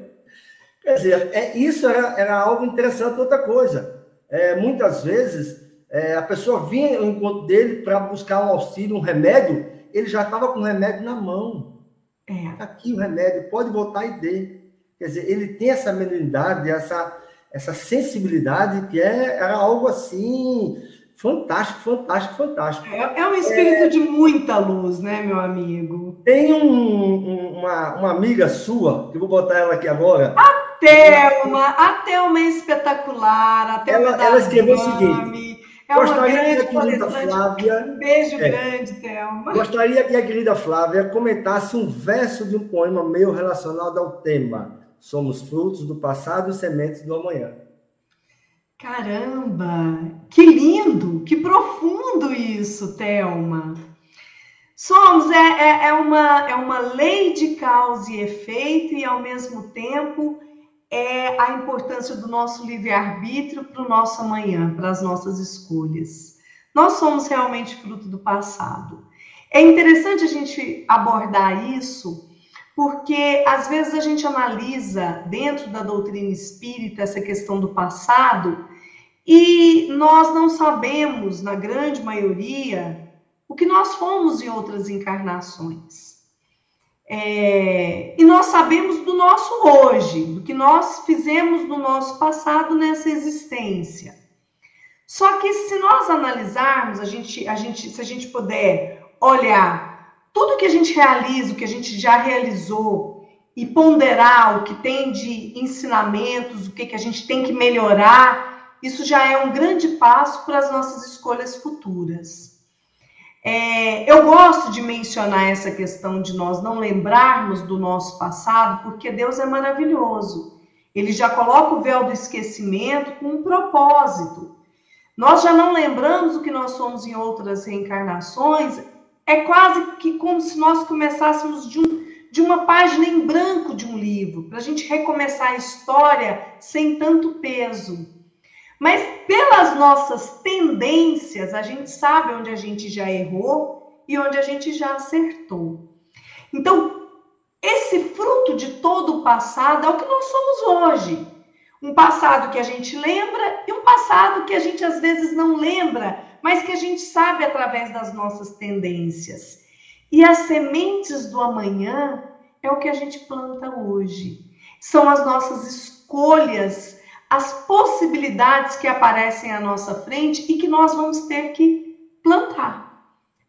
Quer dizer, é, isso era, era algo interessante, outra coisa. É, muitas vezes, é, a pessoa vinha ao encontro dele para buscar um auxílio, um remédio, ele já estava com o remédio na mão. É. Tá aqui o remédio, pode voltar e dê. Quer dizer, ele tem essa meninidade, essa, essa sensibilidade que é, era algo assim fantástico, fantástico, fantástico. É, é um espírito é, de muita luz, né, meu amigo? Tem um, um, uma, uma amiga sua, que eu vou botar ela aqui agora. A Thelma, a Thelma é espetacular, a Thelma ela, ela escreveu o seguinte. É gostaria que a querida Flávia. Um beijo é, grande, Thelma. Gostaria que a querida Flávia comentasse um verso de um poema meu relacionado ao tema Somos frutos do passado e sementes do amanhã. Caramba, que lindo, que profundo isso, Thelma. Somos, é, é, é, uma, é uma lei de causa e efeito, e ao mesmo tempo é a importância do nosso livre-arbítrio para o nosso amanhã, para as nossas escolhas. Nós somos realmente fruto do passado. É interessante a gente abordar isso porque às vezes a gente analisa dentro da doutrina espírita essa questão do passado e nós não sabemos, na grande maioria, o que nós fomos em outras encarnações. É, e nós sabemos do nosso hoje, do que nós fizemos no nosso passado nessa existência. Só que se nós analisarmos, a gente, a gente, se a gente puder olhar tudo que a gente realiza, o que a gente já realizou, e ponderar o que tem de ensinamentos, o que, que a gente tem que melhorar, isso já é um grande passo para as nossas escolhas futuras. É, eu gosto de mencionar essa questão de nós não lembrarmos do nosso passado, porque Deus é maravilhoso. Ele já coloca o véu do esquecimento com um propósito. nós já não lembramos o que nós somos em outras reencarnações, é quase que como se nós começássemos de, um, de uma página em branco de um livro, para a gente recomeçar a história sem tanto peso. Mas pelas nossas tendências, a gente sabe onde a gente já errou e onde a gente já acertou. Então, esse fruto de todo o passado é o que nós somos hoje. Um passado que a gente lembra e um passado que a gente às vezes não lembra, mas que a gente sabe através das nossas tendências. E as sementes do amanhã é o que a gente planta hoje. São as nossas escolhas, as possibilidades que aparecem à nossa frente e que nós vamos ter que plantar.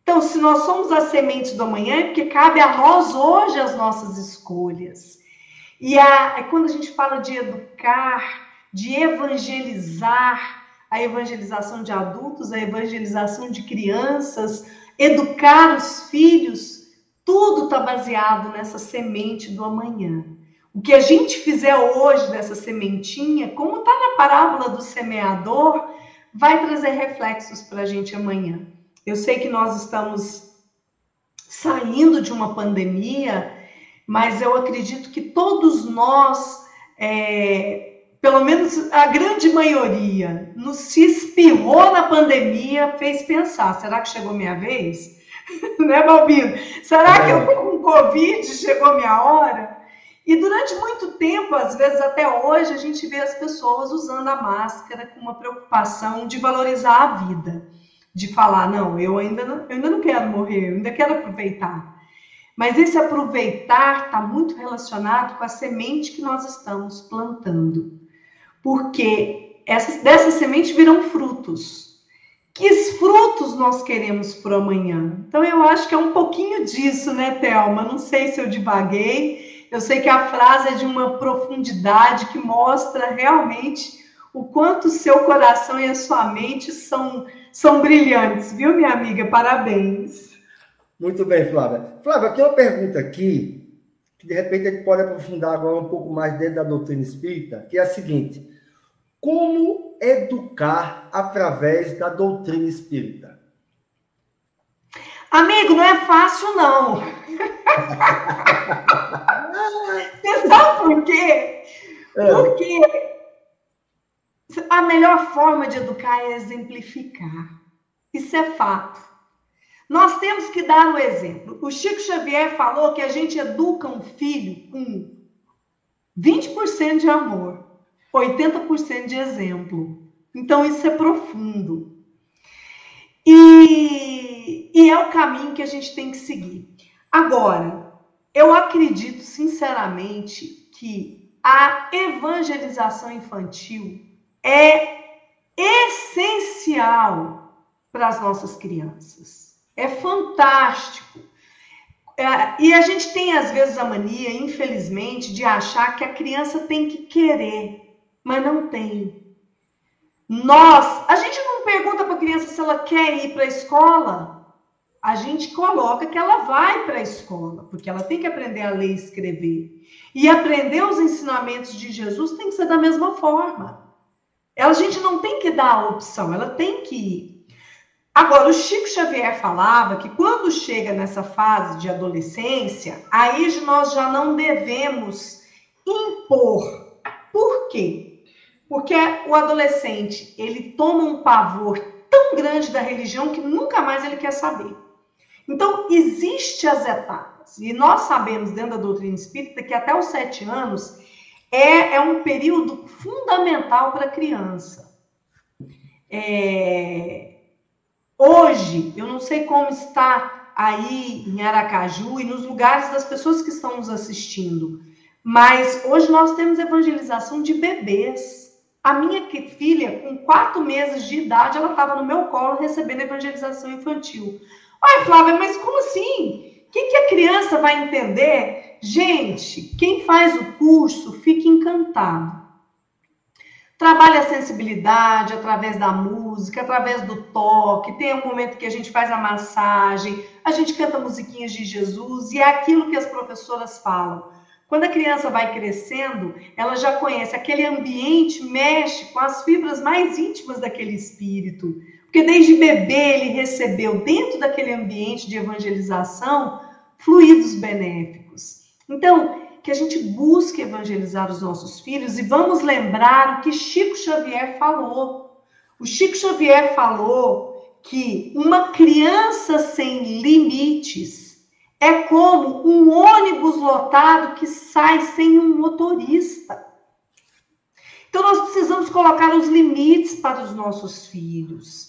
Então, se nós somos as sementes do amanhã, é porque cabe a nós hoje as nossas escolhas. E a, é quando a gente fala de educar, de evangelizar, a evangelização de adultos, a evangelização de crianças, educar os filhos, tudo está baseado nessa semente do amanhã. O que a gente fizer hoje dessa sementinha, como está na parábola do semeador, vai trazer reflexos para a gente amanhã. Eu sei que nós estamos saindo de uma pandemia mas eu acredito que todos nós, é, pelo menos a grande maioria, nos se espirrou na pandemia, fez pensar: será que chegou minha vez? né, Balbino? Será que eu tô com Covid? Chegou minha hora? E durante muito tempo, às vezes até hoje, a gente vê as pessoas usando a máscara com uma preocupação de valorizar a vida, de falar, não, eu ainda não, eu ainda não quero morrer, eu ainda quero aproveitar. Mas esse aproveitar está muito relacionado com a semente que nós estamos plantando. Porque essas, dessas sementes virão frutos. Que frutos nós queremos para amanhã? Então, eu acho que é um pouquinho disso, né, Thelma? Não sei se eu divaguei. Eu sei que a frase é de uma profundidade que mostra realmente o quanto o seu coração e a sua mente são, são brilhantes, viu, minha amiga? Parabéns. Muito bem, Flávia. Flávia, tem uma pergunta aqui, que de repente a gente pode aprofundar agora um pouco mais dentro da doutrina espírita, que é a seguinte: como educar através da doutrina espírita? Amigo, não é fácil, não. Você sabe por quê? É. Porque a melhor forma de educar é exemplificar. Isso é fato. Nós temos que dar um exemplo. O Chico Xavier falou que a gente educa um filho com 20% de amor, 80% de exemplo. Então, isso é profundo. E, e é o caminho que a gente tem que seguir. Agora, eu acredito sinceramente que a evangelização infantil é essencial para as nossas crianças é fantástico. É, e a gente tem, às vezes, a mania, infelizmente, de achar que a criança tem que querer, mas não tem. Nós, a gente não pergunta para a criança se ela quer ir para a escola, a gente coloca que ela vai para a escola, porque ela tem que aprender a ler e escrever. E aprender os ensinamentos de Jesus tem que ser da mesma forma. A gente não tem que dar a opção, ela tem que ir. Agora, o Chico Xavier falava que quando chega nessa fase de adolescência, aí nós já não devemos impor. Por quê? Porque o adolescente, ele toma um pavor tão grande da religião que nunca mais ele quer saber. Então, existem as etapas. E nós sabemos, dentro da doutrina espírita, que até os sete anos é, é um período fundamental para a criança. É, Hoje, eu não sei como está aí em Aracaju e nos lugares das pessoas que estão nos assistindo, mas hoje nós temos evangelização de bebês. A minha filha, com quatro meses de idade, ela estava no meu colo recebendo evangelização infantil. Olha, Flávia, mas como assim? O que, que a criança vai entender? Gente, quem faz o curso fica encantado. Trabalha a sensibilidade através da música, através do toque. Tem um momento que a gente faz a massagem, a gente canta musiquinhas de Jesus e é aquilo que as professoras falam. Quando a criança vai crescendo, ela já conhece aquele ambiente, mexe com as fibras mais íntimas daquele espírito. Porque desde bebê ele recebeu dentro daquele ambiente de evangelização fluidos benéficos. Então, que a gente busque evangelizar os nossos filhos e vamos lembrar o que Chico Xavier falou. O Chico Xavier falou que uma criança sem limites é como um ônibus lotado que sai sem um motorista. Então, nós precisamos colocar os limites para os nossos filhos.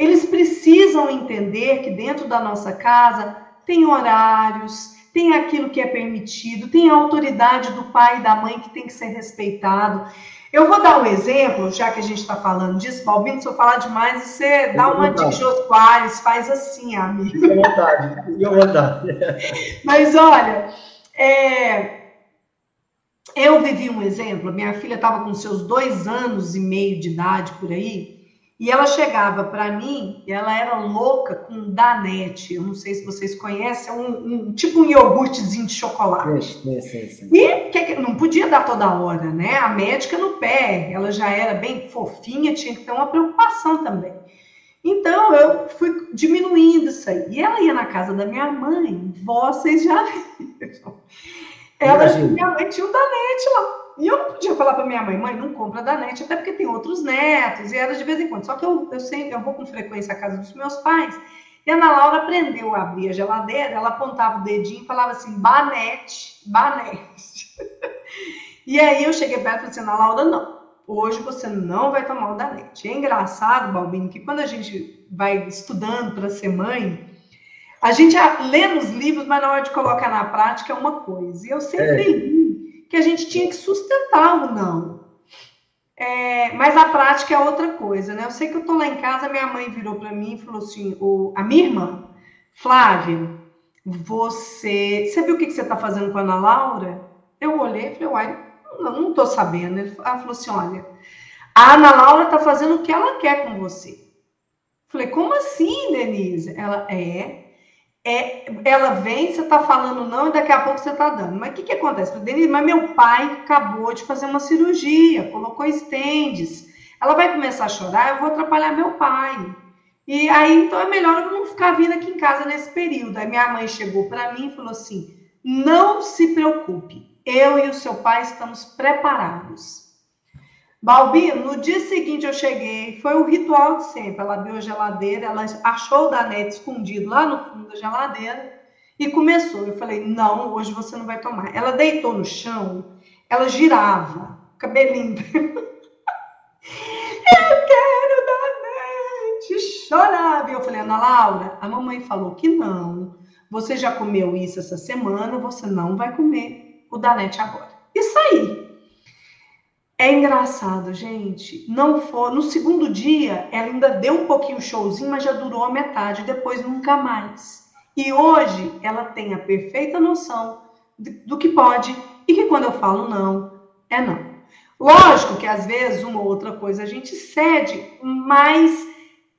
Eles precisam entender que dentro da nossa casa tem horários, tem aquilo que é permitido, tem a autoridade do pai e da mãe que tem que ser respeitado. Eu vou dar um exemplo, já que a gente está falando disso, Balbino, se eu falar demais, você dá uma de Jô Soares, faz assim, amigo. Fique à vontade, fique à vontade. Mas olha, é, eu vivi um exemplo, minha filha estava com seus dois anos e meio de idade por aí, e ela chegava para mim, ela era louca com Danete. Eu não sei se vocês conhecem, é um, um tipo um iogurtezinho de chocolate. Sim, sim, sim. E que, não podia dar toda hora, né? A médica no pé, ela já era bem fofinha, tinha que ter uma preocupação também. Então eu fui diminuindo isso aí. E ela ia na casa da minha mãe, vocês já viram. Ela, minha mãe tinha um Danete lá. E eu não podia falar para minha mãe, mãe, não compra da net, até porque tem outros netos, e era de vez em quando. Só que eu, eu sempre, eu vou com frequência à casa dos meus pais, e a Ana Laura aprendeu a abrir a geladeira, ela apontava o dedinho e falava assim, banete, banete. e aí eu cheguei perto e falei assim, Ana Laura, não, hoje você não vai tomar o Danete. É engraçado, Balbino, que quando a gente vai estudando para ser mãe, a gente lê nos livros, mas na hora de colocar na prática é uma coisa. E eu sempre é. li que a gente tinha que sustentar o não. É, mas a prática é outra coisa, né? Eu sei que eu tô lá em casa, minha mãe virou para mim e falou assim: o, a minha irmã, Flávia, você. Você viu o que, que você tá fazendo com a Ana Laura? Eu olhei e falei, uai, não, não tô sabendo. Ela falou assim: olha, a Ana Laura tá fazendo o que ela quer com você. Falei, como assim, Denise? Ela é é, ela vem, você está falando não e daqui a pouco você está dando. Mas o que, que acontece? Denise, mas meu pai acabou de fazer uma cirurgia, colocou estendes. Ela vai começar a chorar, eu vou atrapalhar meu pai. E aí, então é melhor eu não ficar vindo aqui em casa nesse período. Aí minha mãe chegou para mim e falou assim: não se preocupe, eu e o seu pai estamos preparados. Balbino, no dia seguinte eu cheguei, foi o ritual de sempre. Ela abriu a geladeira, ela achou o Danete escondido lá no fundo da geladeira e começou. Eu falei: não, hoje você não vai tomar. Ela deitou no chão, ela girava, cabelinho. eu quero Danete! Chorava. E eu falei: Ana Laura, a mamãe falou que não. Você já comeu isso essa semana, você não vai comer o Danete agora. Isso aí. É engraçado, gente. Não foi. No segundo dia, ela ainda deu um pouquinho showzinho, mas já durou a metade, depois nunca mais. E hoje ela tem a perfeita noção do que pode e que quando eu falo não, é não. Lógico que às vezes uma ou outra coisa a gente cede, mas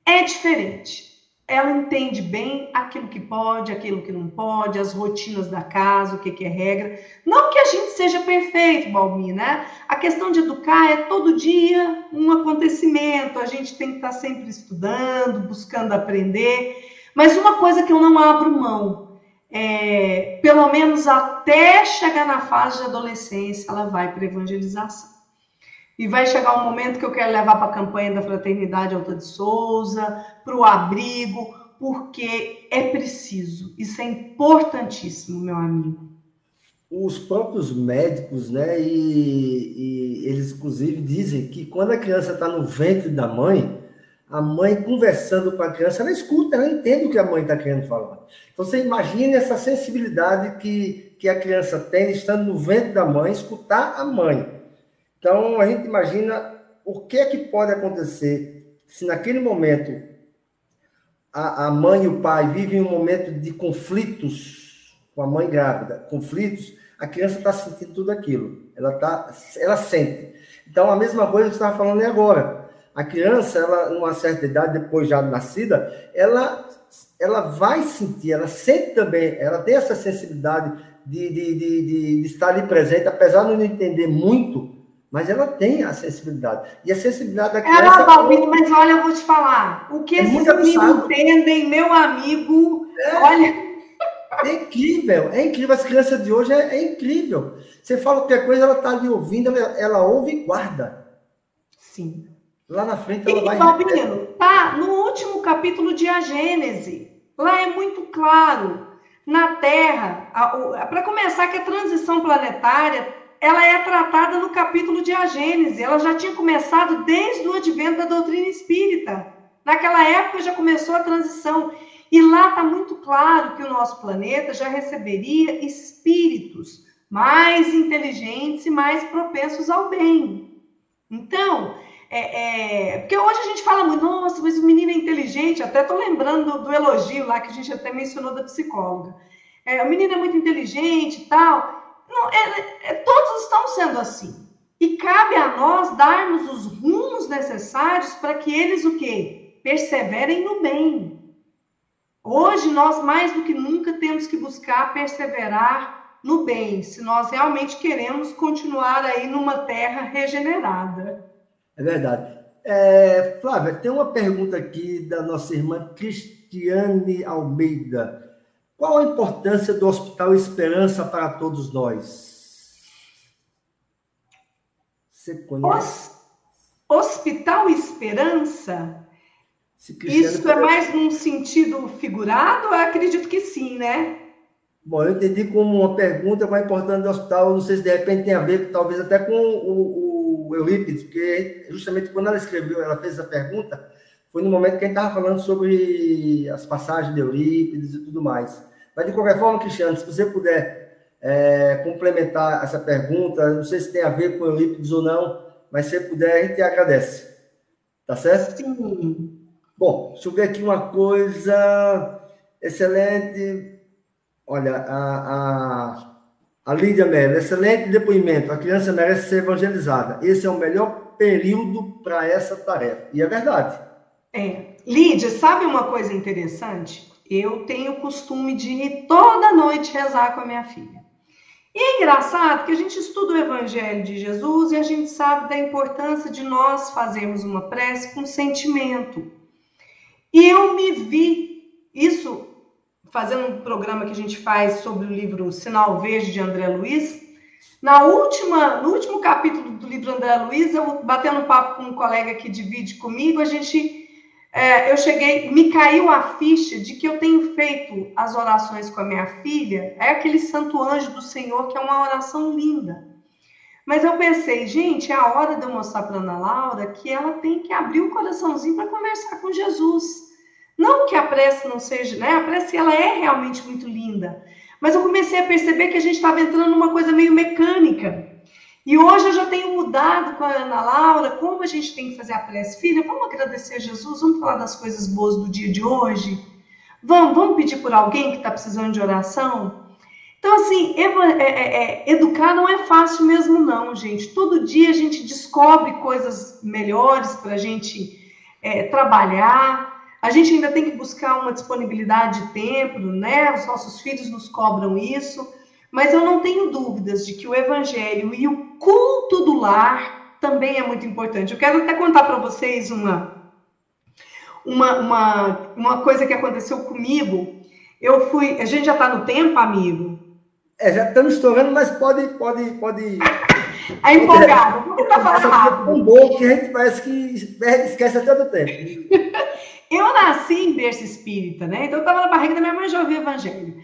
é diferente ela entende bem aquilo que pode, aquilo que não pode, as rotinas da casa, o que, que é regra. Não que a gente seja perfeito, Balmi, né? A questão de educar é todo dia um acontecimento, a gente tem que estar sempre estudando, buscando aprender. Mas uma coisa que eu não abro mão, é, pelo menos até chegar na fase de adolescência, ela vai para evangelização. E vai chegar um momento que eu quero levar para a campanha da Fraternidade Alta de Souza, para o abrigo, porque é preciso. Isso é importantíssimo, meu amigo. Os próprios médicos, né, e, e eles inclusive dizem que quando a criança está no ventre da mãe, a mãe conversando com a criança, ela escuta, ela entende o que a mãe está querendo falar. Então você imagine essa sensibilidade que, que a criança tem estando no ventre da mãe, escutar a mãe. Então, a gente imagina o que é que pode acontecer se naquele momento a, a mãe e o pai vivem um momento de conflitos com a mãe grávida, conflitos, a criança está sentindo tudo aquilo, ela, tá, ela sente. Então, a mesma coisa que você estava falando agora. A criança, ela, numa certa idade, depois já nascida, ela, ela vai sentir, ela sente também, ela tem essa sensibilidade de, de, de, de, estar ali presente, apesar de não entender muito, mas ela tem a sensibilidade. E a sensibilidade da criança... Ela, Balbino, mas olha, eu vou te falar, o que é esses meninos entendem, meu amigo, é. olha... É incrível, é incrível. As crianças de hoje é, é incrível. Você fala qualquer coisa, ela está ali ouvindo, ela, ela ouve e guarda. Sim. Lá na frente ela e, vai. Balbino, tá no último capítulo de A Gênese. Lá é muito claro. Na Terra, para começar, que a transição planetária ela é tratada no capítulo de A Gênese. Ela já tinha começado desde o advento da doutrina espírita. Naquela época já começou a transição. E lá está muito claro que o nosso planeta já receberia espíritos mais inteligentes e mais propensos ao bem. Então, é, é, porque hoje a gente fala muito, nossa, mas o menino é inteligente, até estou lembrando do, do, elogio lá que a gente até mencionou da psicóloga. É, o menino é muito inteligente e tal. Não, é, é, todos estão sendo assim. E cabe a nós darmos os rumos necessários para que eles o quê? Perseverem no bem. Hoje, nós mais do que nunca temos que buscar perseverar no bem, se nós realmente queremos continuar aí numa terra regenerada. É verdade. É, Flávia, tem uma pergunta aqui da nossa irmã Cristiane Almeida. Qual a importância do Hospital Esperança para todos nós? Você conhece? Hospital Esperança? Isso é mais num sentido figurado? Eu acredito que sim, né? Bom, eu entendi como uma pergunta mais importante do hospital, não sei se de repente tem a ver, talvez até com o, o Eurípides, porque justamente quando ela escreveu, ela fez essa pergunta, foi no momento que a gente estava falando sobre as passagens de Eurípides e tudo mais. Mas, de qualquer forma, Cristiano, se você puder é, complementar essa pergunta, não sei se tem a ver com Eurípides ou não, mas se puder, a gente agradece. Tá certo? Sim. Bom, deixa eu ver aqui uma coisa excelente. Olha, a, a, a Lídia Mello, excelente depoimento. A criança merece ser evangelizada. Esse é o melhor período para essa tarefa. E é verdade. É. Lídia, sabe uma coisa interessante? Eu tenho o costume de ir toda noite rezar com a minha filha. E é engraçado que a gente estuda o Evangelho de Jesus e a gente sabe da importância de nós fazermos uma prece com sentimento. E eu me vi, isso fazendo um programa que a gente faz sobre o livro Sinal Verde de André Luiz. Na última, no último capítulo do livro André Luiz, eu batendo papo com um colega que divide comigo, a gente, é, eu cheguei, me caiu a ficha de que eu tenho feito as orações com a minha filha, é aquele Santo Anjo do Senhor, que é uma oração linda. Mas eu pensei, gente, é a hora de eu mostrar para Ana Laura que ela tem que abrir o coraçãozinho para conversar com Jesus. Não que a prece não seja, né? A prece ela é realmente muito linda. Mas eu comecei a perceber que a gente estava entrando numa coisa meio mecânica. E hoje eu já tenho mudado com a Ana Laura como a gente tem que fazer a prece. Filha, vamos agradecer a Jesus, vamos falar das coisas boas do dia de hoje. Vamos, vamos pedir por alguém que está precisando de oração? Então, assim, é, é, é, educar não é fácil mesmo, não, gente. Todo dia a gente descobre coisas melhores para a gente é, trabalhar. A gente ainda tem que buscar uma disponibilidade de tempo, né? Os nossos filhos nos cobram isso. Mas eu não tenho dúvidas de que o evangelho e o culto do lar também é muito importante. Eu quero até contar para vocês uma, uma, uma, uma coisa que aconteceu comigo. Eu fui. A gente já está no tempo, amigo? É, já estamos estourando, mas pode. pode, pode... É empolgado. Por que tá falando? tão bom que a gente parece que esquece até do tempo. Eu nasci em berço espírita, né? Então eu estava na barriga da minha mãe já ouvia evangelho.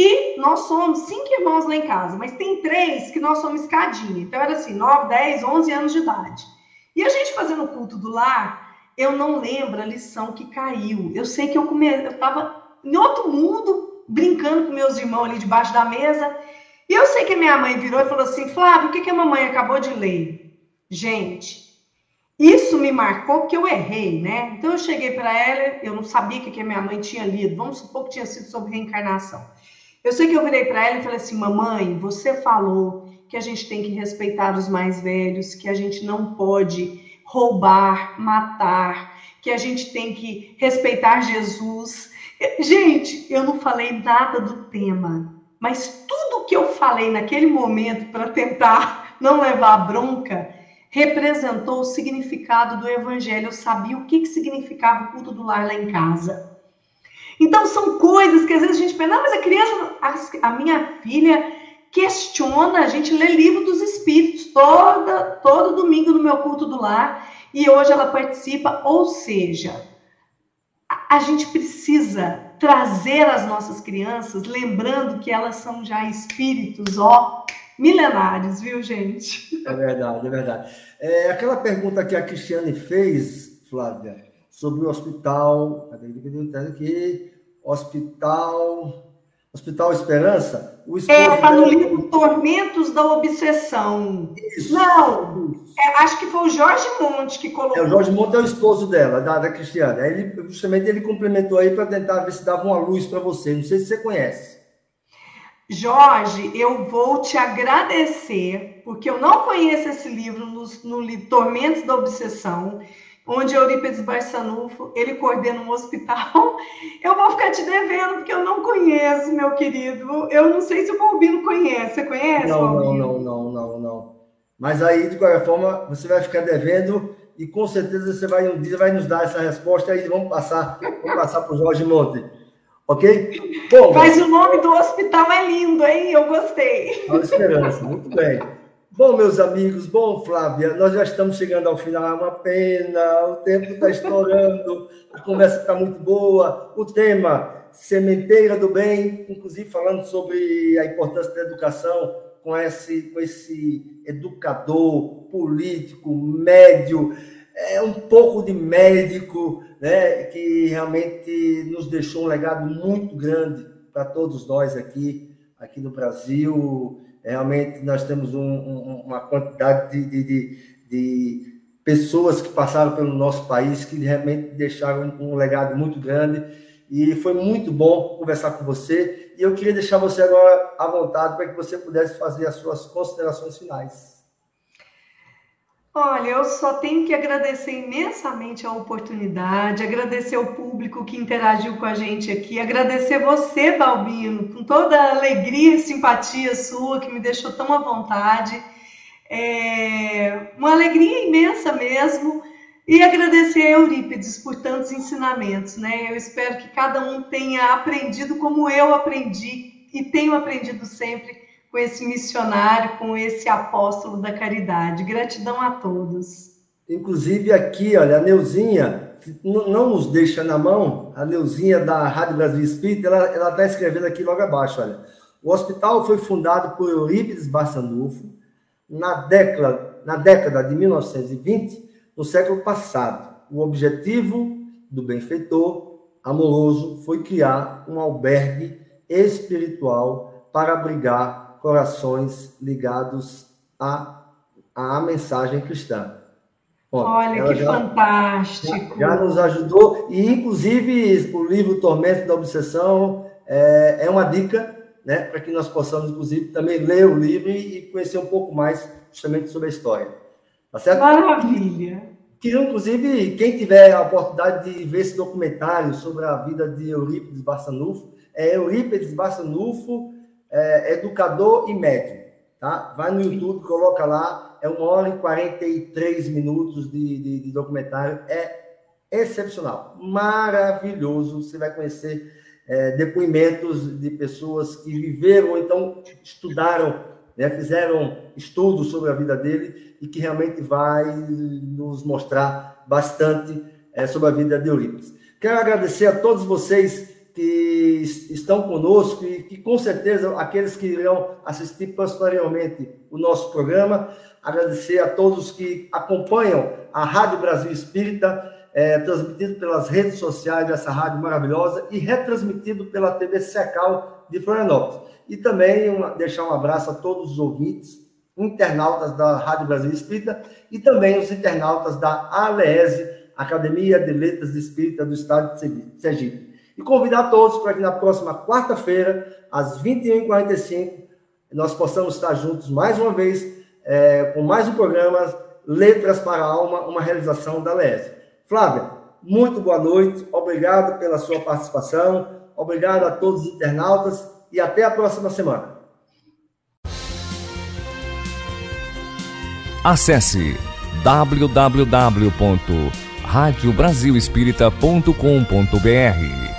E nós somos cinco irmãos lá em casa, mas tem três que nós somos escadinha. Então era assim, 9, 10, 11 anos de idade. E a gente fazendo o culto do lar, eu não lembro a lição que caiu. Eu sei que eu come... eu estava em outro mundo, brincando com meus irmãos ali debaixo da mesa. E eu sei que minha mãe virou e falou assim: Flávio, o que, que a mamãe acabou de ler? Gente, isso me marcou porque eu errei, né? Então eu cheguei para ela, eu não sabia o que, que a minha mãe tinha lido, vamos supor que tinha sido sobre reencarnação. Eu sei que eu virei para ela e falei assim: Mamãe, você falou que a gente tem que respeitar os mais velhos, que a gente não pode roubar, matar, que a gente tem que respeitar Jesus. Gente, eu não falei nada do tema, mas tudo que eu falei naquele momento para tentar não levar bronca representou o significado do evangelho. Eu sabia o que, que significava o culto do lar lá em casa. Então, são coisas que às vezes a gente pensa, não, mas a criança, a, a minha filha questiona, a gente lê livro dos espíritos toda, todo domingo no meu culto do lar, e hoje ela participa, ou seja, a, a gente precisa trazer as nossas crianças, lembrando que elas são já espíritos, ó, milenares, viu, gente? É verdade, é verdade. É, aquela pergunta que a Cristiane fez, Flávia, sobre o hospital. Aqui, hospital. Hospital Esperança. O é, está no livro Tormentos da Obsessão. Isso. Não, é, acho que foi o Jorge Monte que colocou. É, o Jorge Monte é o esposo dela, da, da Cristiane. Aí ele, justamente ele complementou aí para tentar ver se dava uma luz para você. Não sei se você conhece. Jorge, eu vou te agradecer, porque eu não conheço esse livro no, no Tormentos da Obsessão onde Eurípides Barçanufo, ele coordena um hospital. Eu vou ficar te devendo, porque eu não conheço, meu querido. Eu não sei se o Balbino conhece. Você conhece, não, Balbino? Não, não, não, não, não. Mas aí, de qualquer forma, você vai ficar devendo e com certeza você vai um dia vai nos dar essa resposta e vamos passar, vamos passar para o Jorge Monte. Ok? Bom, mas o nome do hospital é lindo, hein? Eu gostei. Esperança, muito bem. Bom, meus amigos, bom, Flávia, nós já estamos chegando ao final, é uma pena, o tempo está estourando, a conversa está muito boa, o tema, sementeira do bem, inclusive falando sobre a importância da educação com esse, com esse educador político, médio, é um pouco de médico, né, que realmente nos deixou um legado muito grande para todos nós aqui, aqui no Brasil, Realmente nós temos um, um, uma quantidade de, de, de, de, pessoas que passaram pelo nosso país que realmente deixaram um legado muito grande. E foi muito bom conversar com você. E eu queria deixar você agora à vontade para que você pudesse fazer as suas considerações finais. Olha, eu só tenho que agradecer imensamente a oportunidade, agradecer o público que interagiu com a gente aqui, agradecer você, Balbino, com toda a alegria e simpatia sua que me deixou tão à vontade. É uma alegria imensa mesmo. E agradecer a Eurípides por tantos ensinamentos, né? Eu espero que cada um tenha aprendido como eu aprendi e tenho aprendido sempre com esse missionário, com esse apóstolo da caridade. Gratidão a todos. Inclusive aqui, olha, a Neuzinha não nos deixa na mão, a Neuzinha da Rádio Brasil Espírita, ela está escrevendo aqui logo abaixo, olha. O hospital foi fundado por Eurípides Barçanufo na década, na década de 1920, no século passado. O objetivo do benfeitor amoroso foi criar um albergue espiritual para abrigar corações ligados à, à mensagem cristã. Bom, Olha que já, fantástico! Já, já, nos ajudou, e inclusive o livro Tormento da Obsessão é, é uma dica né, para que nós possamos, inclusive, também ler o livro e, conhecer um pouco mais justamente sobre a história. Tá certo? Maravilha! Queria, inclusive, quem tiver a oportunidade de ver esse documentário sobre a vida de Eurípides Barçanufo, é Eurípides Barçanufo, é, educador e médium, tá? Vai no YouTube, coloca lá, é uma hora e 43 minutos de, de, de documentário, é excepcional, maravilhoso, você vai conhecer é, depoimentos de pessoas que viveram ou então estudaram, né, fizeram estudos sobre a vida dele e que realmente vai nos mostrar bastante é, sobre a vida de Eurípides. Quero agradecer a todos vocês que estão conosco e que com certeza aqueles que irão assistir posteriormente o nosso programa, agradecer a todos que acompanham a Rádio Brasil Espírita, é, transmitido pelas redes sociais dessa rádio maravilhosa e retransmitido pela TV Secal de Florianópolis. E também uma, deixar um abraço a todos os ouvintes, internautas da Rádio Brasil Espírita e também os internautas da ALESE, Academia de Letras Espírita do Estado de Sergipe e convidar todos para que na próxima quarta-feira, às 21h45, nós possamos estar juntos mais uma vez, é, com mais um programa, Letras para a Alma, uma realização da LES. Flávia, muito boa noite, obrigado pela sua participação, obrigado a todos os internautas e até a próxima semana. Acesse www.radiobrasilespírita.com.br